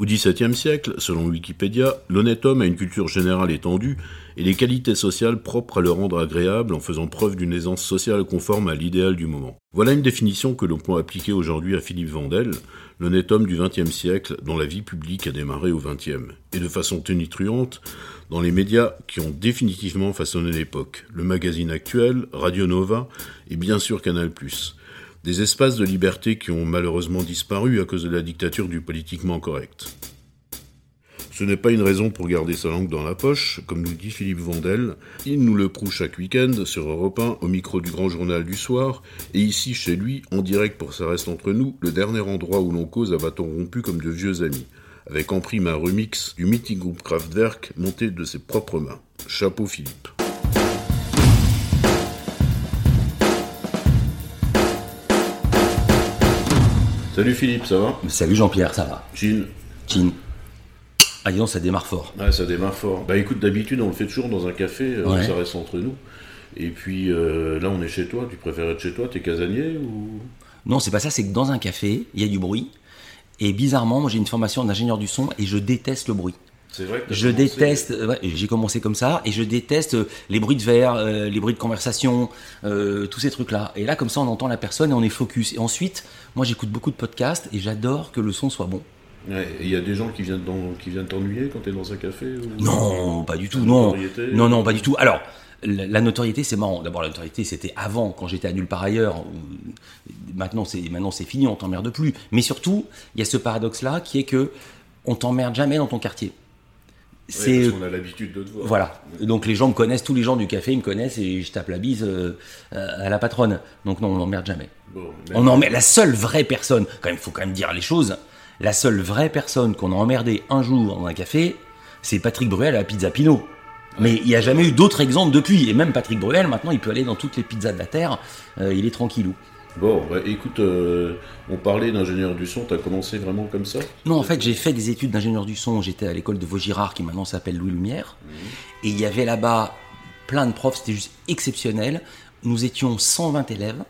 Au XVIIe siècle, selon Wikipédia, l'honnête homme a une culture générale étendue et les qualités sociales propres à le rendre agréable en faisant preuve d'une aisance sociale conforme à l'idéal du moment. Voilà une définition que l'on peut appliquer aujourd'hui à Philippe Vandel, l'honnête homme du XXe siècle dont la vie publique a démarré au XXe, et de façon tonitruante dans les médias qui ont définitivement façonné l'époque, le magazine actuel, Radio Nova et bien sûr Canal+. Des espaces de liberté qui ont malheureusement disparu à cause de la dictature du politiquement correct. Ce n'est pas une raison pour garder sa langue dans la poche, comme nous dit Philippe Vandel. Il nous le prouve chaque week-end sur Europe 1 au micro du grand journal du soir, et ici chez lui, en direct pour Ça reste entre nous, le dernier endroit où l'on cause à bâton rompu comme de vieux amis, avec en prime un remix du meeting group Kraftwerk monté de ses propres mains. Chapeau Philippe. Salut Philippe, ça va Salut Jean-Pierre, ça va Jean Chin. Ah, donc, ça démarre fort. Ouais, ça démarre fort. Bah écoute, d'habitude, on le fait toujours dans un café, euh, Ouais. ça reste entre nous. Et puis euh, là, on est chez toi, tu préfères être chez toi, t'es casanier ou? Non, c'est pas ça, c'est que dans un café, il y a du bruit. Et bizarrement, moi j'ai une formation d'ingénieur du son et je déteste le bruit. C'est vrai que Je commencé- déteste, ouais, j'ai commencé comme ça, et je déteste euh, les bruits de verre, euh, les bruits de conversation, euh, tous ces trucs-là. Et là, comme ça, on entend la personne et on est focus. Et ensuite, moi j'écoute beaucoup de podcasts et j'adore que le son soit bon. Ouais, il y a des gens qui viennent dans- qui viennent t'ennuyer quand t'es dans un café ou... Non, pas du tout, non. Non, non, pas du tout. Alors, la, la notoriété, c'est marrant. D'abord, la notoriété, c'était avant, quand j'étais à nulle part ailleurs. Maintenant, c'est maintenant c'est fini, on t'emmerde plus. Mais surtout, il y a ce paradoxe-là qui est que on t'emmerde jamais dans ton quartier. C'est parce qu'on a l'habitude de te voir. voilà. Donc les gens me connaissent, tous les gens du café ils me connaissent et je tape la bise euh, à la patronne. Donc non, on n'emmerde jamais. Bon, On emmerde la seule vraie personne. Quand même, faut quand même dire les choses. La seule vraie personne qu'on a emmerdé un jour dans un café, c'est Patrick Bruel à la Pizza Pinot. Mais il n'y a jamais eu d'autres exemples depuis. Et même Patrick Bruel, maintenant, il peut aller dans toutes les pizzas de la terre. Euh, il est tranquillou. Bon, bah, écoute, euh, on parlait d'ingénieur du son, t'as commencé vraiment comme ça? Non, en fait, j'ai fait des études d'ingénieur du son. J'étais à l'école de Vaugirard, qui maintenant s'appelle Louis Lumière. Et il y avait là-bas plein de profs, c'était juste exceptionnel. Nous étions 120 élèves,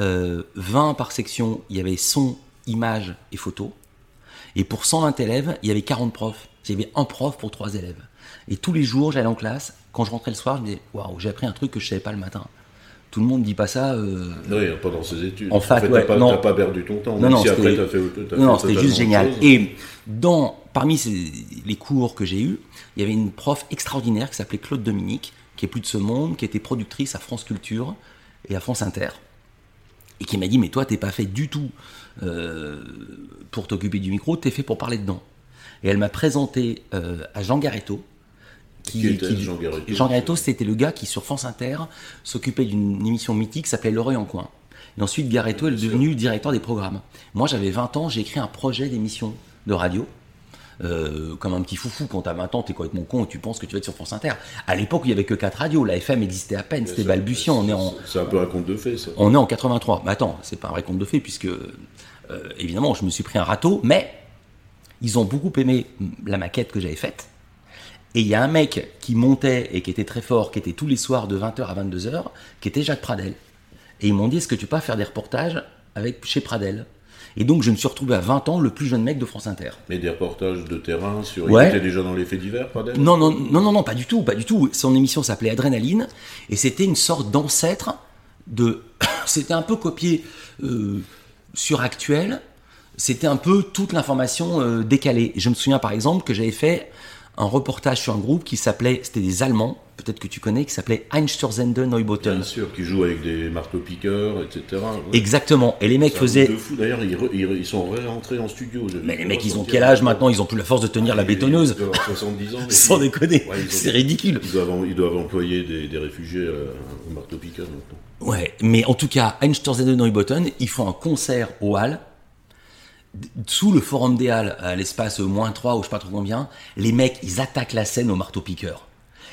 euh, 20 par section, il y avait son, image et photo. Et pour 120 élèves, il y avait 40 profs. Il y avait un prof pour trois élèves. Et tous les jours, j'allais en classe. Quand je rentrais le soir, je me disais Waouh, j'ai appris un truc que je savais pas le matin. Tout le monde dit pas ça. euh, Oui, pas dans ses études. En fac, fait, ouais, t'as pas, perdu ton temps. Non, non, si après c'était- fait, Non, juste génial. chose. Et dans, parmi ces- les cours que j'ai eus, il y avait une prof extraordinaire qui s'appelait Claude Dominique, qui est plus de ce monde, qui était productrice à France Culture et à France Inter, et qui m'a dit Mais toi, t'es pas fait du tout euh, pour t'occuper du micro, t'es fait pour parler dedans. Et elle m'a présenté euh, à Jean Garetto. Qui était Jean Garetto Jean Garetto, c'était le gars qui, sur France Inter, s'occupait d'une émission mythique qui s'appelait L'Oreille en coin. Et ensuite, Garetto est devenu directeur des programmes. Moi, j'avais 20 ans, j'ai écrit un projet d'émission de radio. Euh, comme un petit foufou, quand t'as 20 ans, t'es complètement con et tu penses que tu vas être sur France Inter. À l'époque, il y avait que 4 radios, la FM existait à peine, c'était balbutiant. On est en, C'est un peu un conte de fées, ça. on est en 83. Mais attends, c'est pas un vrai conte de fait, puisque, euh, évidemment, je me suis pris un râteau, mais ils ont beaucoup aimé la maquette que j'avais faite. Et il y a un mec qui montait et qui était très fort, qui était tous les soirs de 20h à 22h, qui était Jacques Pradel. Et ils m'ont dit, est-ce que tu peux pas faire des reportages avec, chez Pradel? Et donc, je me suis retrouvé à 20 ans le plus jeune mec de France Inter. Mais des reportages de terrain sur. Ouais. Il était déjà dans les faits divers, Non, non, non, non, non, pas du tout, pas du tout. Son émission s'appelait Adrénaline et c'était une sorte d'ancêtre de. C'était un peu copié euh, sur Actuel. C'était un peu toute l'information euh, décalée. Je me souviens par exemple que j'avais fait un reportage sur un groupe qui s'appelait, c'était des Allemands, peut-être que tu connais, qui s'appelait Einstürzende Neubauten. Bien sûr, qui jouent avec des marteaux-piqueurs, etc. Ouais. Exactement. Et les mecs faisaient. de fou. D'ailleurs, ils, sont rentrés en studio. Mais les mecs, ils ont quel âge maintenant? Ils ont plus la force de tenir la Ils- bétonneuse. Ils doivent avoir 70 ans. Sans déconner. Ouais, C'est ridicule. Ils doivent, ils doivent employer des, des réfugiés euh, au marteau-piqueur maintenant. Ouais, mais en tout cas, Einstürzende Neubauten, ils font un concert au Hall, sous le forum des Halles, à l'espace moins 3 ou je sais pas trop combien, les mecs, ils attaquent la scène au marteau-piqueur.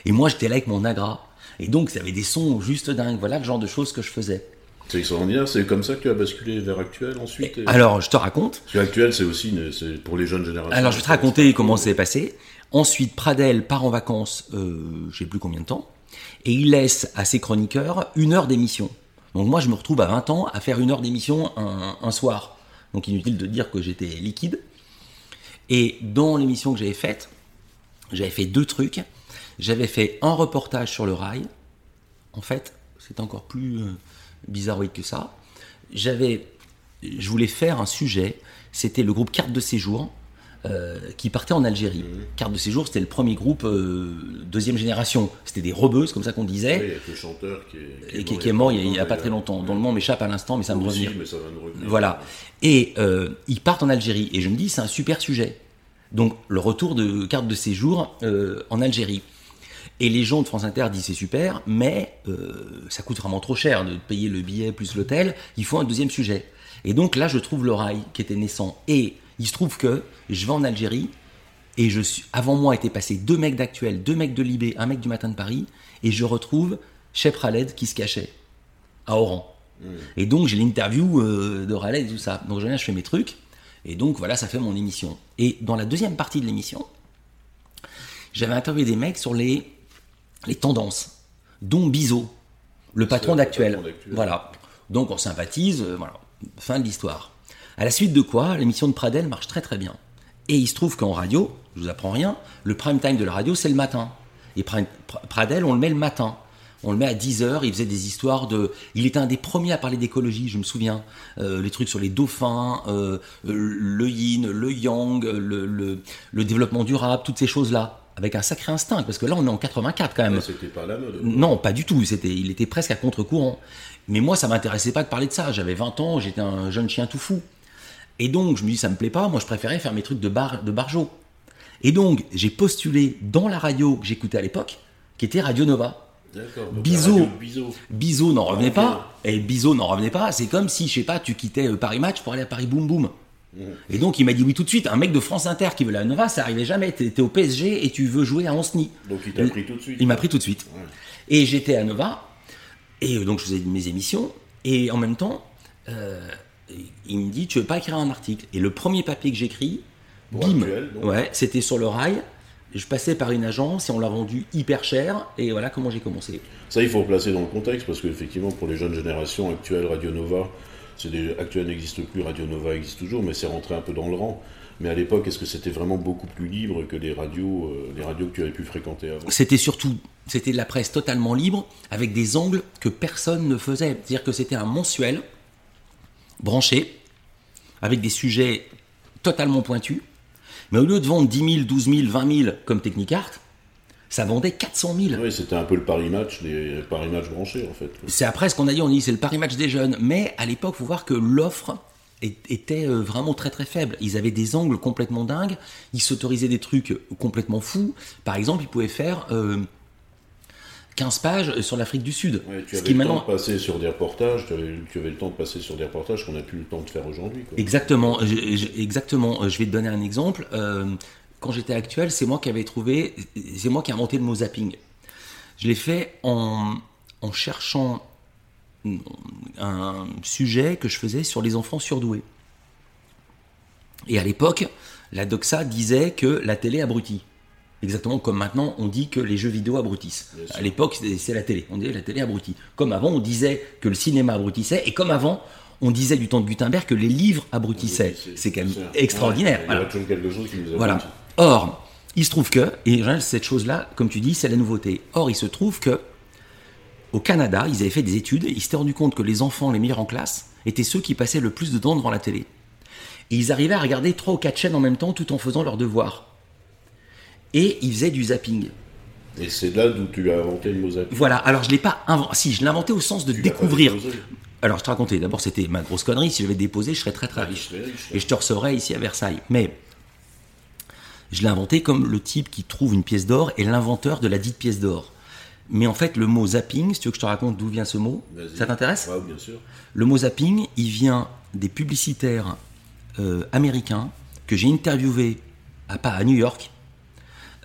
Et moi, j'étais là avec mon agra. Et donc, ça avait des sons juste dingues. Voilà le genre de choses que je faisais. C'est extraordinaire, c'est comme ça que tu as basculé vers Actuel ensuite. et- Alors, je te raconte. Parce que Actuel, c'est aussi une- pour les jeunes générations. Alors, je vais te raconter comment c'est passé. Ensuite, Pradel part en vacances, euh, je sais plus combien de temps, et il laisse à ses chroniqueurs une heure d'émission. Donc moi, je me retrouve à 20 ans à faire une heure d'émission un, un soir. Donc inutile de dire que j'étais liquide. Et dans l'émission que j'avais faite, j'avais fait deux trucs. J'avais fait un reportage sur le rail. En fait, c'est encore plus euh, bizarroïde que ça. J'avais, je voulais faire un sujet. C'était le groupe Carte de séjour euh, qui partait en Algérie. Mhm. Carte de séjour, c'était le premier groupe euh, deuxième génération. C'était des rebeux, c'est comme ça qu'on disait. Oui, avec le chanteur qui est, qui mort il n'y a, pas très longtemps. Dont le nom m'échappe à l'instant, mais ça me revient. mais ça va me revenir. Voilà. Et euh, ils partent en Algérie. Et je me dis, c'est un super sujet. Donc, le retour de carte de séjour euh, en Algérie. Et les gens de France Inter disent c'est super, mais euh, ça coûte vraiment trop cher de payer le billet plus l'hôtel. Il faut un deuxième sujet. Et donc là, je trouve le rail qui était naissant. Et il se trouve que je vais en Algérie et je suis, avant moi étaient passés deux mecs d'actuel, deux mecs de Libé, un mec du matin de Paris, et je retrouve Chef Khaled qui se cachait à Oran. Et donc j'ai l'interview euh, de Khaled et tout ça. Donc je viens, je fais mes trucs, et donc voilà, ça fait mon émission. Et dans la deuxième partie de l'émission, j'avais interviewé des mecs sur les, les tendances, dont Bizot, le patron le d'actuel. patron d'Actuel. Voilà. Donc on sympathise, euh, voilà. Fin de l'histoire. À la suite de quoi, l'émission de Pradel marche très très bien. Et il se trouve qu'en radio, je vous apprends rien, le prime time de la radio, c'est le matin. Et Pradel, on le met le matin. On le met à 10h, il faisait des histoires de... Il était un des premiers à parler d'écologie, je me souviens. Euh, les trucs sur les dauphins, euh, le yin, le yang, le, le- le développement durable, toutes ces choses-là. Avec un sacré instinct, parce que là, on est en 84 quand même. C'était pas la mode. Non, pas du tout. C'était, il était presque à contre-courant. Mais moi, ça m'intéressait pas de parler de ça. J'avais 20 ans, j'étais un jeune chien tout fou. Et donc, je me dis, ça me plaît pas. Moi, je préférais faire mes trucs de bar, de barjo. Et donc, j'ai postulé dans la radio que j'écoutais à l'époque, qui était Radio Nova. Bisous. Bizot n'en revenait Ok. pas. Et Bizot n'en revenait pas. C'est comme si, je sais pas, tu quittais euh, Paris Match pour aller à Paris Boom Boom. Et donc, il m'a dit oui tout de suite. Un mec de France Inter qui veut la Nova, ça arrivait jamais. T'es t'es au PSG et tu veux jouer à Anceny. Donc il t'a pris tout de suite. Il m'a pris tout de suite. Ouais. Et j'étais à Nova, et euh, donc je faisais mes émissions, et en même temps, euh, il me dit, tu veux pas écrire un article Et le premier papier que j'écris, bim, Actuel, ouais, c'était sur le rail, je passais par une agence, et on l'a vendu hyper cher, et voilà comment j'ai commencé. Ça, il faut replacer dans le contexte parce qu'effectivement, pour les jeunes générations actuelles, Radio Nova, c'est des... actuel n'existe plus, Radio Nova existe toujours, mais c'est rentré un peu dans le rang. Mais à l'époque, est-ce que c'était vraiment beaucoup plus libre que les radios, euh, les radios que tu avais pu fréquenter avant? C'était surtout, c'était de la presse totalement libre, avec des angles que personne ne faisait. C'est-à-dire que c'était un mensuel, branché, avec des sujets totalement pointus. Mais au lieu de vendre 10 000, 12 000, 20 000 comme Technicart, ça vendait 400 000. Oui, c'était un peu le Paris Match, les Paris Match branchés en fait. C'est après ce qu'on a dit, on dit c'est le Paris Match des jeunes. Mais à l'époque, faut voir que l'offre était euh, vraiment très très faible. Ils avaient des angles complètement dingues, ils s'autorisaient des trucs complètement fous. Par exemple, ils pouvaient faire euh, 15 pages sur l'Afrique du Sud. Ouais, tu ce avais qui le maintenant temps de passer sur des reportages, tu avais, le temps de passer sur des reportages qu'on n'a plus le temps de faire aujourd'hui. Exactement, je- je- exactement. Euh, Je vais te donner un exemple. Euh, quand j'étais actuel, c'est moi qui avais trouvé, c'est moi qui ai inventé le mot zapping. Je l'ai fait en, en cherchant un sujet que je faisais sur les enfants surdoués. Et à l'époque, la doxa disait que la télé abrutit. Exactement comme maintenant on dit que les jeux vidéo abrutissent. À l'époque, c'est- la télé. On disait la télé abrutit. Comme avant, on disait que le cinéma abrutissait. Et comme avant, on disait du temps de Gutenberg que les livres abrutissaient. C'est quand même extraordinaire. ouais, Il y Voilà. a toujours quelque chose qui nous Voilà. Or, il se trouve que, et cette chose-là, comme tu dis, c'est la nouveauté. Or, il se trouve que au Canada, ils avaient fait des études, et ils s'étaient rendu compte que les enfants les meilleurs en classe étaient ceux qui passaient le plus de temps devant la télé. Et ils arrivaient à regarder trois ou quatre chaînes en même temps tout en faisant leurs devoirs. Et ils faisaient du zapping. Et c'est là d'où tu as inventé le mot zapping. Voilà, alors je l'ai pas inventé. Si, je l'ai inventé au sens de Tu découvrir. Alors, je te racontais, d'abord, c'était ma grosse connerie. Si je l'avais déposé, je serais très très Ah, riche. Et je te recevrais ici à Versailles. Mais je l'ai inventé comme le type qui trouve une pièce d'or et l'inventeur de la dite pièce d'or. Mais en fait, le mot zapping, si tu veux que je te raconte d'où vient ce mot, ça t'intéresse? Ouais, bien sûr. Le mot zapping, il vient des publicitaires euh, américains que j'ai interviewés à, à New York.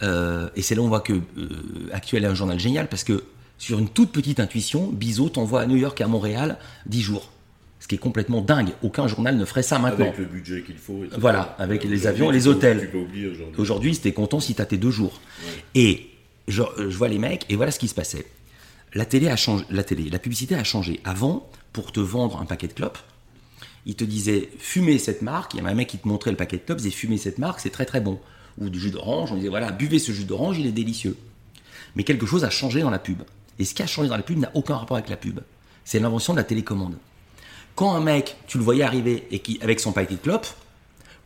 Euh, et c'est là où on voit que euh, Actuel est un journal génial parce que sur une toute petite intuition, Bizot t'envoie à New York et à Montréal 10 jours. Ce qui est complètement dingue. Aucun journal ne ferait ça maintenant. Avec le budget qu'il faut. etc. Voilà, avec les avions et les hôtels. Aujourd'hui. C'était content si t'as tes deux jours. Et je, je vois les mecs, et voilà ce qui se passait. La télé a changé, la télé, la publicité a changé. Avant, pour te vendre un paquet de clopes, il te disait fumez cette marque. Il y avait un mec qui te montrait le paquet de tops, il disait fumez cette marque, c'est très très bon. Ou du jus d'orange, on disait voilà, buvez ce jus d'orange, il est délicieux. Mais quelque chose a changé dans la pub. Et ce qui a changé dans la pub n'a aucun rapport avec la pub. C'est l'invention de la télécommande. Quand un mec, tu le voyais arriver et qui, avec son paquet de clopes,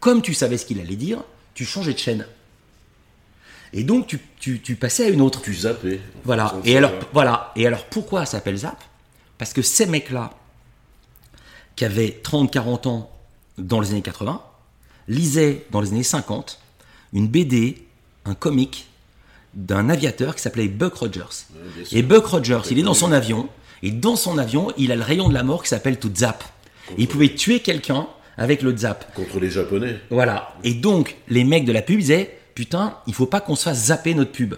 comme tu savais ce qu'il allait dire, tu changeais de chaîne. Et donc tu, tu- tu passais à une autre. Tu zappais. Voilà. Et alors, voilà. Et alors, pourquoi ça s'appelle Zap? Parce que ces mecs-là, qui avaient 30-40 ans dans les années 80, lisaient dans les années 50 une BD, un comic d'un aviateur qui s'appelait Buck Rogers. et Buck Rogers, il est dans son avion, et dans son avion, il a le rayon de la mort qui s'appelle tout Zap. Et il pouvait tuer quelqu'un avec le Zap. Contre les Japonais. Voilà. Et donc, les mecs de la pub disaient Putain, il faut pas qu'on se fasse zapper notre pub.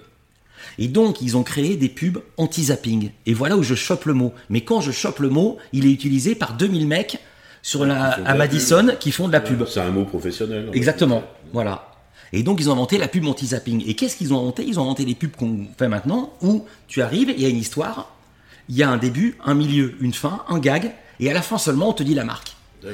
Et donc, ils ont créé des pubs anti-zapping. Et voilà où je chope le mot. Mais quand je chope le mot, il est utilisé par 2000 mecs sur la, à Madison qui font de la pub. C'est un mot professionnel. Exactement. Voilà. Et donc, ils ont inventé la pub anti-zapping. Et qu'est-ce qu'ils ont inventé? Ils ont inventé les pubs qu'on fait maintenant où tu arrives, il y a une histoire, il y a un début, un milieu, une fin, un gag, et à la fin seulement, on te dit la marque.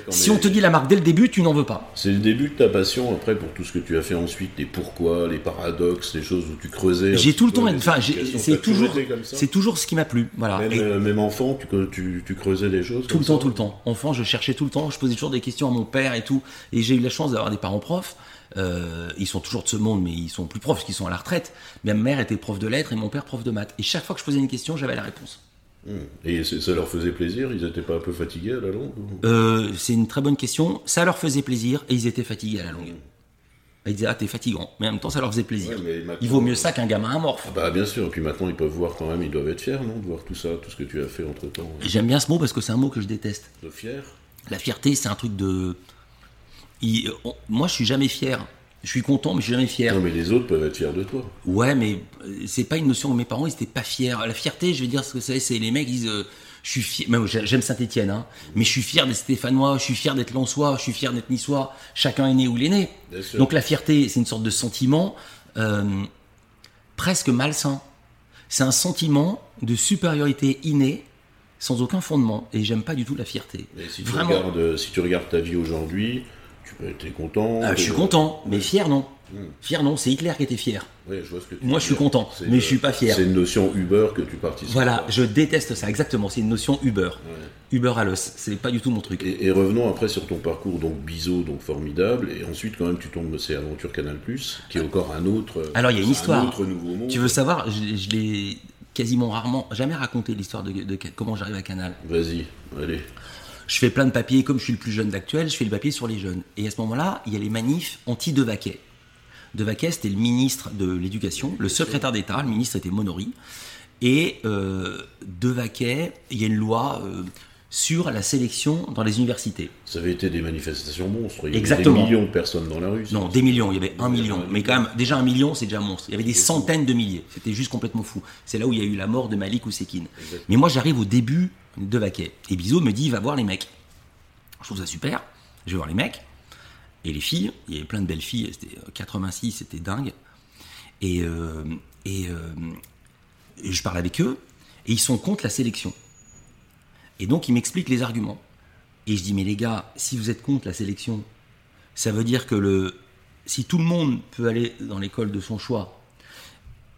Si on te dit la marque dès le début, tu n'en veux pas. C'est le début de ta passion après pour tout ce que tu as fait ensuite, les pourquoi, les paradoxes, les choses où tu creusais. J'ai tout le temps, enfin, c'est toujours, c'est toujours ce qui m'a plu, voilà. Même, euh, même enfant, tu, tu, tu creusais des choses tout le temps, ça tout le temps. Enfant, je cherchais tout le temps, je posais toujours des questions à mon père et tout. Et j'ai eu la chance d'avoir des parents profs. Euh, ils sont toujours de ce monde, mais ils sont plus profs parce qu'ils sont à la retraite. Ma mère était prof de lettres et mon père prof de maths. Et chaque fois que je posais une question, j'avais la réponse. Hum. Et ça leur faisait plaisir? Ils n'étaient pas un peu fatigués à la longue Euh, c'est une très bonne question. Ça leur faisait plaisir et ils étaient fatigués à la longue. Et Ils disaient ah t'es fatigant, mais en même temps ça leur faisait plaisir. Ouais, Il vaut mieux ça qu'un gamin amorphe. Bah bien sûr, et puis maintenant ils peuvent voir quand même, ils doivent être fiers, non De voir tout ça, tout ce que tu as fait entre temps. J'aime bien ce mot parce que c'est un mot que je déteste. De fiers La fierté, c'est un truc de. Il- on- Moi, je suis jamais fier. Je suis content, mais je suis jamais fier. Non mais les autres peuvent être fiers de toi. Ouais, mais euh, c'est pas une notion. Mes parents, ils étaient pas fiers. La fierté, je vais dire ce que c'est. C'est les mecs, ils disent. euh, je suis fier. Même, j'ai- j'aime Saint-Etienne, hein, mais je suis fier d'être Stéphanois, je suis fier d'être Lensois, je suis fier d'être Niçois. Chacun est né où il est né. Donc la fierté, c'est une sorte de sentiment euh, presque malsain. C'est un sentiment de supériorité innée, sans aucun fondement. Et j'aime pas du tout la fierté. Si tu, Vraiment. regardes, euh, si tu regardes ta vie aujourd'hui, tu être content. Ah, je suis content, mais fier non. Fier non, c'est Hitler qui était fier. Ouais, je vois ce que tu Moi, je suis content, mais une- je suis pas fier. C'est une notion Uber que tu participes. Voilà, je déteste ça, exactement. C'est une notion Uber. Uber à l'os, c'est pas du tout mon truc. Et, et revenons après sur ton parcours, donc Biseau, donc formidable, et ensuite quand même tu tombes, c'est Aventure Canal+, qui est encore un autre. Alors, il y a une un histoire. autre nouveau monde. Tu veux savoir, je, je l'ai quasiment rarement, jamais raconté l'histoire de, de comment j'arrive à Canal. Vas-y, allez. Je fais plein de papiers, comme je suis le plus jeune d'actuel, je fais le papier sur les jeunes. Et à ce moment-là, il y a les manifs anti-Devaquet. Devaquet, c'était le ministre de l'Éducation, le secrétaire d'État, le ministre était Monory. Et euh, Devaquet, il y a une loi euh, sur la sélection dans les universités. Ça avait été des manifestations monstres. Il y avait des millions de personnes dans la rue. Non, des millions, il y avait un million. Mais quand même, déjà un million, c'est déjà un monstre. Il y avait des centaines de milliers. C'était juste complètement fou. C'est là où il y a eu la mort de Malik Ousekine. Mais moi, j'arrive au début de Vaquet. Et Bizot me dit, va voir les mecs. Je trouve ça super. Je vais voir les mecs. Et les filles, il y avait plein de belles filles. C'était euh, 86, c'était dingue. Et, euh, euh, et je parle avec eux. Et ils sont contre la sélection. Et donc, ils m'expliquent les arguments. Et je dis, mais les gars, si vous êtes contre la sélection, ça veut dire que le, si tout le monde peut aller dans l'école de son choix,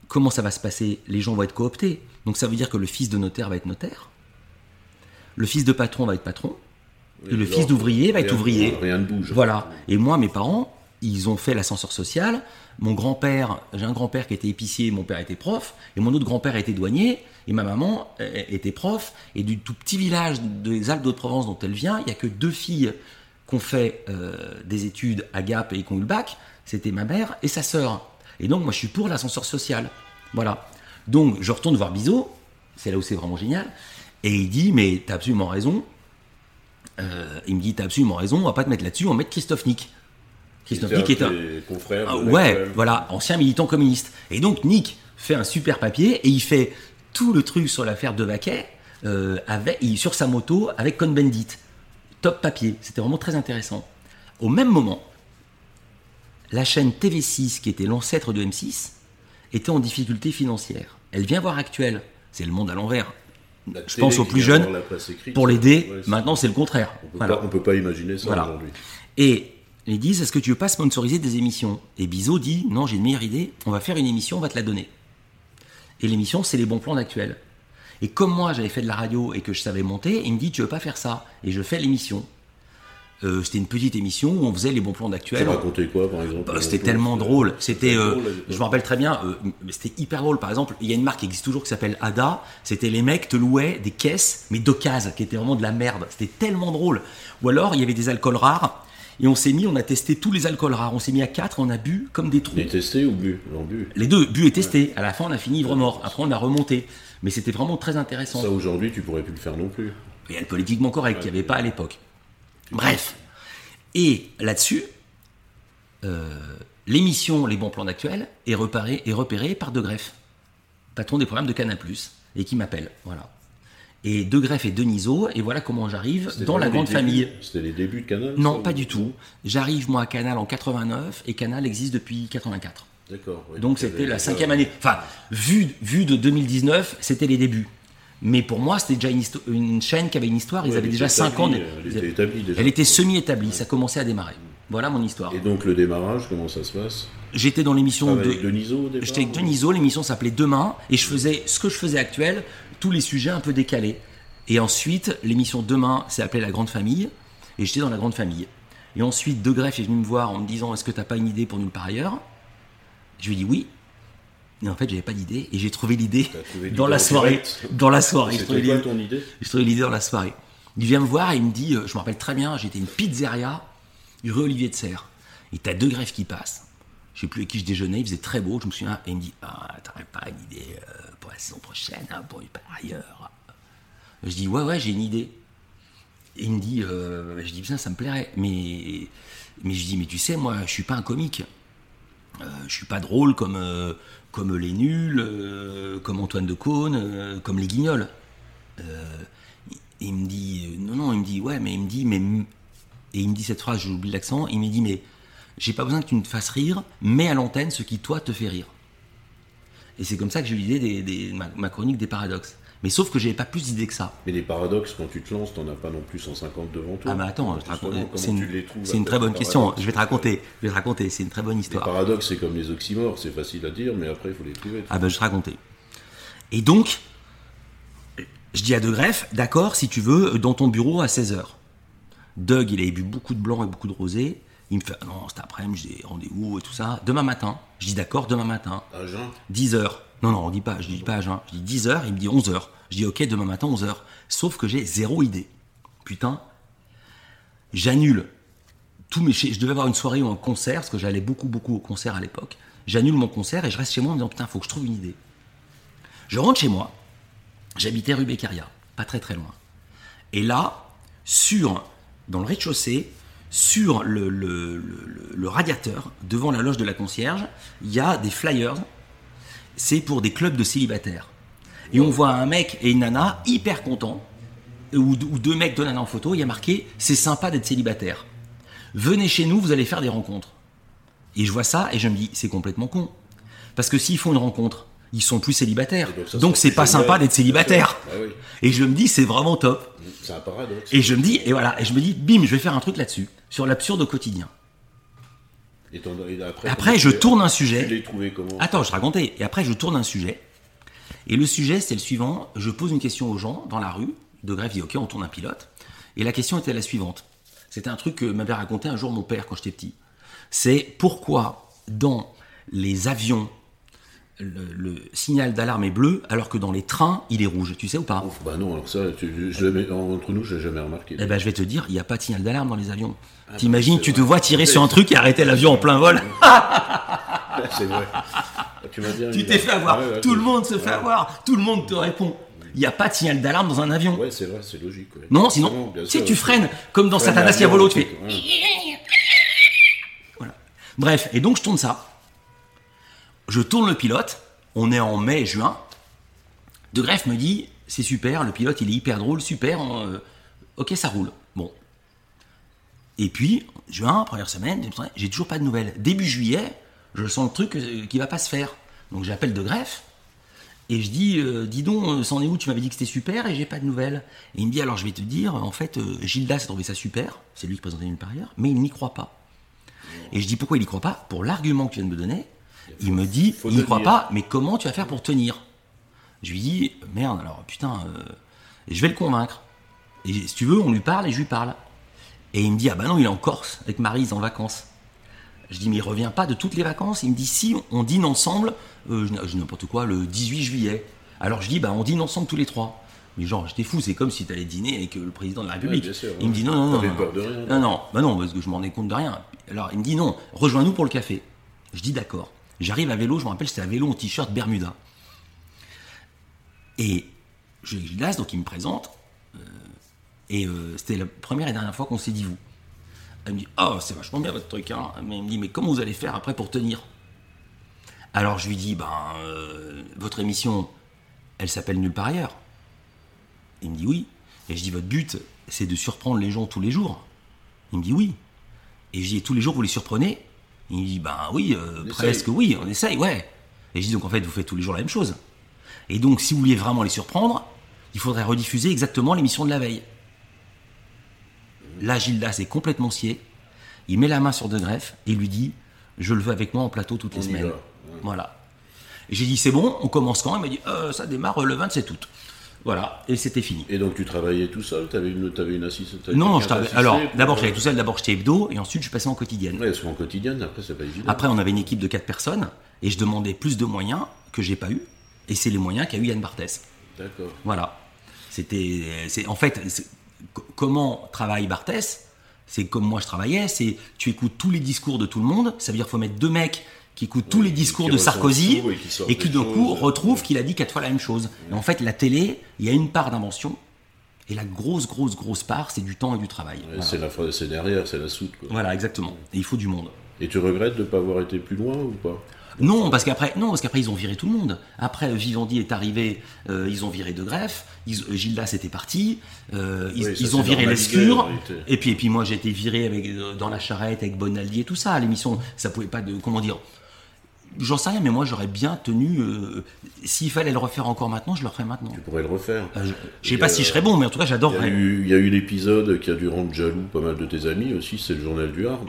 comment ça va se passer? Les gens vont être cooptés. Donc ça veut dire que le fils de notaire va être notaire, le fils de patron va être patron, et le fils d'ouvrier va être ouvrier. Rien ne bouge. Voilà. Et moi, mes parents, ils ont fait l'ascenseur social. Mon grand-père, j'ai un grand-père qui était épicier, mon père était prof, et mon autre grand-père était douanier, et ma maman euh, était prof. Et du tout petit village des Alpes d'Haute-Provence dont elle vient, il n'y a que deux filles qui ont fait euh, des études à Gap et qui ont eu le bac. C'était ma mère et sa sœur. Et donc, moi, je suis pour l'ascenseur social. Voilà. Donc, je retourne voir Bizot, c'est là où c'est vraiment génial, et il dit, mais t'as absolument raison, euh, il me dit, t'as absolument raison, on va pas te mettre là-dessus, on va mettre Christophe Nick. Christophe Nick est un... Tes confrères. Ah, ouais, voilà, ancien militant communiste. Et donc Nick fait un super papier et il fait tout le truc sur l'affaire de Vaquet euh, avec, sur sa moto avec Cohn-Bendit. Top papier, c'était vraiment très intéressant. Au même moment, la chaîne TV6, qui était l'ancêtre de M6, était en difficulté financière. Elle vient voir Actuel, c'est le monde à l'envers. La je pense aux plus jeunes, écrite, pour l'aider. ouais, Maintenant, c'est le contraire. On Voilà. on peut pas imaginer ça Voilà. aujourd'hui. Et ils disent Est-ce que tu veux pas sponsoriser des émissions? Et Bizot dit Non, j'ai une meilleure idée, on va faire une émission, on va te la donner. Et l'émission, c'est les bons plans d'actuel. Et comme moi, j'avais fait de la radio et que je savais monter, il me dit Tu veux pas faire ça? Et je fais l'émission. Euh, C'était une petite émission où on faisait les bons plans Tu d'actuel. racontais quoi, par exemple Bah, c'était tellement drôle. C'était, euh, drôle, à l'époque. je me rappelle très bien, euh, c'était hyper drôle. Par exemple, il y a une marque qui existe toujours qui s'appelle Ada. C'était les mecs te louaient des caisses, mais d'occasion, qui étaient vraiment de la merde. C'était tellement drôle. Ou alors, il y avait des alcools rares. Et on s'est mis, on a testé tous les alcools rares. On s'est mis à quatre, on a bu comme des trous. Les testés ou bu? Non, bu. Les deux, bu et testé. À la fin, on a fini ivre mort. Après, on a remonté. Mais c'était vraiment très intéressant. Ça, aujourd'hui, tu pourrais plus le faire non plus. Et politiquement correct, qu'il n'y avait pas à l'époque. Bref. Et là-dessus, euh, l'émission Les bons plans d'actuel est repérée, est repérée par De Greff, patron des programmes de Canal+, et qui m'appelle. Voilà. Et De Greff et Deniso, et voilà comment j'arrive dans la grande débuts- famille. C'était les débuts de Canal Non, pas du tout. J'arrive moi à Canal en 89, et Canal existe depuis 84. D'accord. Donc c'était la cinquième année. Enfin, vu, vu de 2019, c'était les débuts. Mais pour moi, c'était déjà une, chaîne qui avait une histoire. Ils Ouais, avaient déjà était 5 ans. Elle était établie déjà. Elle était semi-établie, ça commençait à démarrer. Voilà mon histoire. Et donc, le démarrage, comment ça se passe? J'étais dans l'émission Avec de. Deniso au départ J'étais avec Deniso, l'émission s'appelait Demain, et je faisais ce que je faisais actuel, tous les sujets un peu décalés. Et ensuite, l'émission Demain s'est appelée La Grande Famille, et j'étais dans La Grande Famille. Et ensuite, De Greff est venu me voir en me disant Est-ce que t'as pas une idée pour nulle part ailleurs? Je lui ai dit oui. Mais en fait, j'avais pas d'idée, et j'ai trouvé l'idée dans la soirée. Dans la soirée, j'ai trouvé C'était quoi l'idée. ton idée? J'ai trouvé l'idée dans la soirée. Il vient me voir et il me dit, euh, je me rappelle très bien, j'étais une pizzeria, rue Olivier de Serre. Et t'as deux greffes qui passent. Je sais plus avec qui je déjeunais, il faisait très beau, je me souviens. Et il me dit, ah, t'aurais pas une idée euh, pour la saison prochaine, hein, pour ailleurs Je dis, ouais, ouais, j'ai une idée. Et il me dit, euh, je dis, putain, ça me plairait. Mais, mais je dis, mais tu sais, moi, je suis pas un comique. Euh, je suis pas drôle comme, euh, comme les nuls, euh, comme Antoine de Caunes, euh, comme les guignols. Euh, il me dit, non, non, il me dit, ouais, mais il me dit, mais. Et il me dit cette phrase, j'oublie l'accent, il me dit, mais j'ai pas besoin que tu me fasses rire, mets à l'antenne ce qui, toi, te fait rire. Et c'est comme ça que j'ai eu l'idée ma, ma chronique des paradoxes. Mais sauf que j'avais pas plus d'idées que ça. Mais les paradoxes, quand tu te lances, t'en as pas non plus 150 devant toi. Ah, mais attends, je te raconte- c'est une, les c'est une très bonne les question. Je vais te raconter, je vais te raconter, c'est une très bonne Les histoire. paradoxes, c'est comme les oxymores, c'est facile à dire, mais après, il faut les trouver. Ah ben je te raconter. Et donc, je dis à De Greff, d'accord, si tu veux, dans ton bureau à 16h. Doug, il avait bu beaucoup de blanc et beaucoup de rosé. Il me fait, ah non, cet après-midi, j'ai rendez-vous et tout ça. Demain matin. Je dis, d'accord, demain matin. À jeun 10h. Non, non, on dit pas, je dis pas à jeun. Je dis 10h, il me dit 11h. Je dis, ok, demain matin, 11h. Sauf que j'ai zéro idée. Putain, j'annule tous mes. Je devais avoir une soirée ou un concert, parce que j'allais beaucoup, beaucoup au concert à l'époque. J'annule mon concert et je reste chez moi en me disant, putain, faut que je trouve une idée. Je rentre chez moi. J'habitais rue Beccaria, pas très très loin. Et là, sur, dans le rez-de-chaussée, sur le radiateur, devant la loge de la concierge, il y a des flyers. C'est pour des clubs de célibataires. Et on voit un mec et une nana hyper contents, ou, ou deux mecs, deux nanas en photo, il y a marqué C'est sympa d'être célibataire. Venez chez nous, vous allez faire des rencontres. Et je vois ça et je me dis C'est complètement con. Parce que s'ils font une rencontre, ils sont plus célibataires. Donc c'est pas sympa d'être célibataire. Oui. Et je me dis C'est vraiment top. C'est un paradoxe. Et je me dis, et voilà, et je me dis, bim, je vais faire un truc là-dessus, sur l'absurde au quotidien. Et t'en- et après, je tourne un sujet. l'as trouvé comment Attends, je racontais. Et après, je tourne un sujet. Et le sujet, c'est le suivant. Je pose une question aux gens dans la rue. De Grève dit, OK, on tourne un pilote. Et la question était la suivante. C'était un truc que m'avait raconté un jour mon père quand j'étais petit. C'est pourquoi dans les avions, le, le signal d'alarme est bleu, alors que dans les trains, il est rouge. Tu sais ou pas? Ouf, Bah non, alors ça, tu- je l'avais- entre nous, je l'ai jamais remarqué. Eh ben, je vais te dire, il n'y a pas de signal d'alarme dans les avions. bah, T'imagines, tu te vois tirer sur un truc et arrêter l'avion en plein vol. c'est vrai. Tu bien Tu t'es là. fait avoir. Ouais, ouais, Tout le monde se fait ouais. avoir. Tout le monde te répond. Il n'y a pas de signal d'alarme dans un avion. Ouais, c'est vrai, c'est logique. Non, sinon, bien tu freines comme dans Satanas Diabolo, tu fais. Voilà. Bref, et donc je tourne ça. Je tourne le pilote. On est en mai, juin. De Greff me dit c'est super, le pilote il est hyper drôle, super. euh, ok, ça roule. Bon. Et puis, juin, première semaine, j'ai toujours pas de nouvelles. Début juillet, je sens le truc euh, qui va pas se faire. Donc j'appelle De Greff. Et je dis, euh, dis donc, c'en est où? Tu m'avais dit que c'était super et j'ai pas de nouvelles. Et il me dit, alors je vais te dire, en fait, Gildas a trouvé ça super, c'est lui qui présentait part ailleurs, mais il n'y croit pas. Et je dis, pourquoi il n'y croit pas? Pour l'argument que tu viens de me donner, il me dit, faut il n'y croit pas, mais comment tu vas faire pour tenir Je lui dis, merde, alors putain, euh, je vais le convaincre. Et si tu veux, on lui parle et je lui parle. Et il me dit, ah bah non, il est en Corse avec Marise en vacances. Je dis, mais il revient pas de toutes les vacances. Il me dit, si, on dîne ensemble, euh, je n'importe quoi, le 18 juillet. Alors je dis, bah on dîne ensemble tous les trois. Mais genre, j'étais fou, c'est comme si tu allais dîner avec euh, le président de la République. sûr, il me dit, non, non, non. Non, peur non. de rien. Non, non, bah non, parce que je m'en rendais compte de rien. Alors il me dit, non, rejoins-nous pour le café. Je dis, d'accord. J'arrive à vélo, je me rappelle, c'était à vélo en t-shirt Bermuda. Et je Gildas, donc il me présente. euh, et euh, c'était la première et dernière fois qu'on s'est dit vous. Elle me dit Oh, c'est vachement bien votre truc. Hein. Mais il me dit Mais comment vous allez faire après pour tenir? Alors je lui dis Ben, euh, votre émission, elle s'appelle Nulle part ailleurs. Il me dit Oui. Et je dis Votre but, c'est de surprendre les gens tous les jours. Il me dit Oui. Et je dis tous les jours, vous les surprenez Il me dit Ben oui, euh, presque oui, on essaye, ouais. Et je dis Donc en fait, vous faites tous les jours la même chose. Et donc, si vous vouliez vraiment les surprendre, il faudrait rediffuser exactement l'émission de la veille. Là, Gildas est complètement scié. Il met la main sur De Greff et lui dit Je le veux avec moi en plateau toutes les On semaines. ouais. Voilà. Et j'ai dit C'est bon, on commence quand? Il m'a dit Euh, Ça démarre le 27 août. Voilà, et c'était fini. Et donc tu travaillais tout seul T'avais une, avais une assistante Non, je travaillais- alors d'abord j'étais tout seul, d'abord j'étais hebdo, et ensuite je suis passé en quotidienne. Ouais, parce qu'en quotidienne, après, c'est pas évident. Après, on avait une équipe de 4 personnes, et je demandais plus de moyens que j'ai pas eu, et c'est les moyens qu'a eu Yann Barthès. D'accord. Voilà. C'était, c'est en fait, comment travaille Barthès C'est comme moi je travaillais, c'est tu écoutes tous les discours de tout le monde. Ça veut dire qu'il faut mettre deux mecs qui écoutent tous les discours de Sarkozy et qui et qui d'un coup choses. retrouvent qu'il a dit quatre fois la même chose. Et en fait, la télé, il y a une part d'invention et la grosse, grosse, grosse part, c'est du temps et du travail. Ouais, Voilà. C'est la fra- c'est derrière, c'est la soute. Quoi. Voilà, exactement. Et il faut du monde. Et tu regrettes de ne pas avoir été plus loin ou pas? Non, parce qu'après, non, parce qu'après ils ont viré tout le monde. Après, euh, Vivendi est arrivé, euh, ils ont viré de greffe. Ils, euh, Gildas était parti. euh, ils, Oui, ça ils ont viré l'escure. Et puis, et puis moi, j'ai été viré avec euh, dans la charrette avec Bonaldi et tout ça. L'émission, ça pouvait pas de comment dire. J'en sais rien, mais moi, j'aurais bien tenu. euh, S'il fallait le refaire encore maintenant, je le referais maintenant. Tu pourrais le refaire. Euh, je, je sais pas euh, si je serais bon, mais en tout cas, Il y, a j'adorerais. eu, il y a eu l'épisode qui a dû rendre jaloux pas mal de tes amis aussi, c'est le journal du Hard.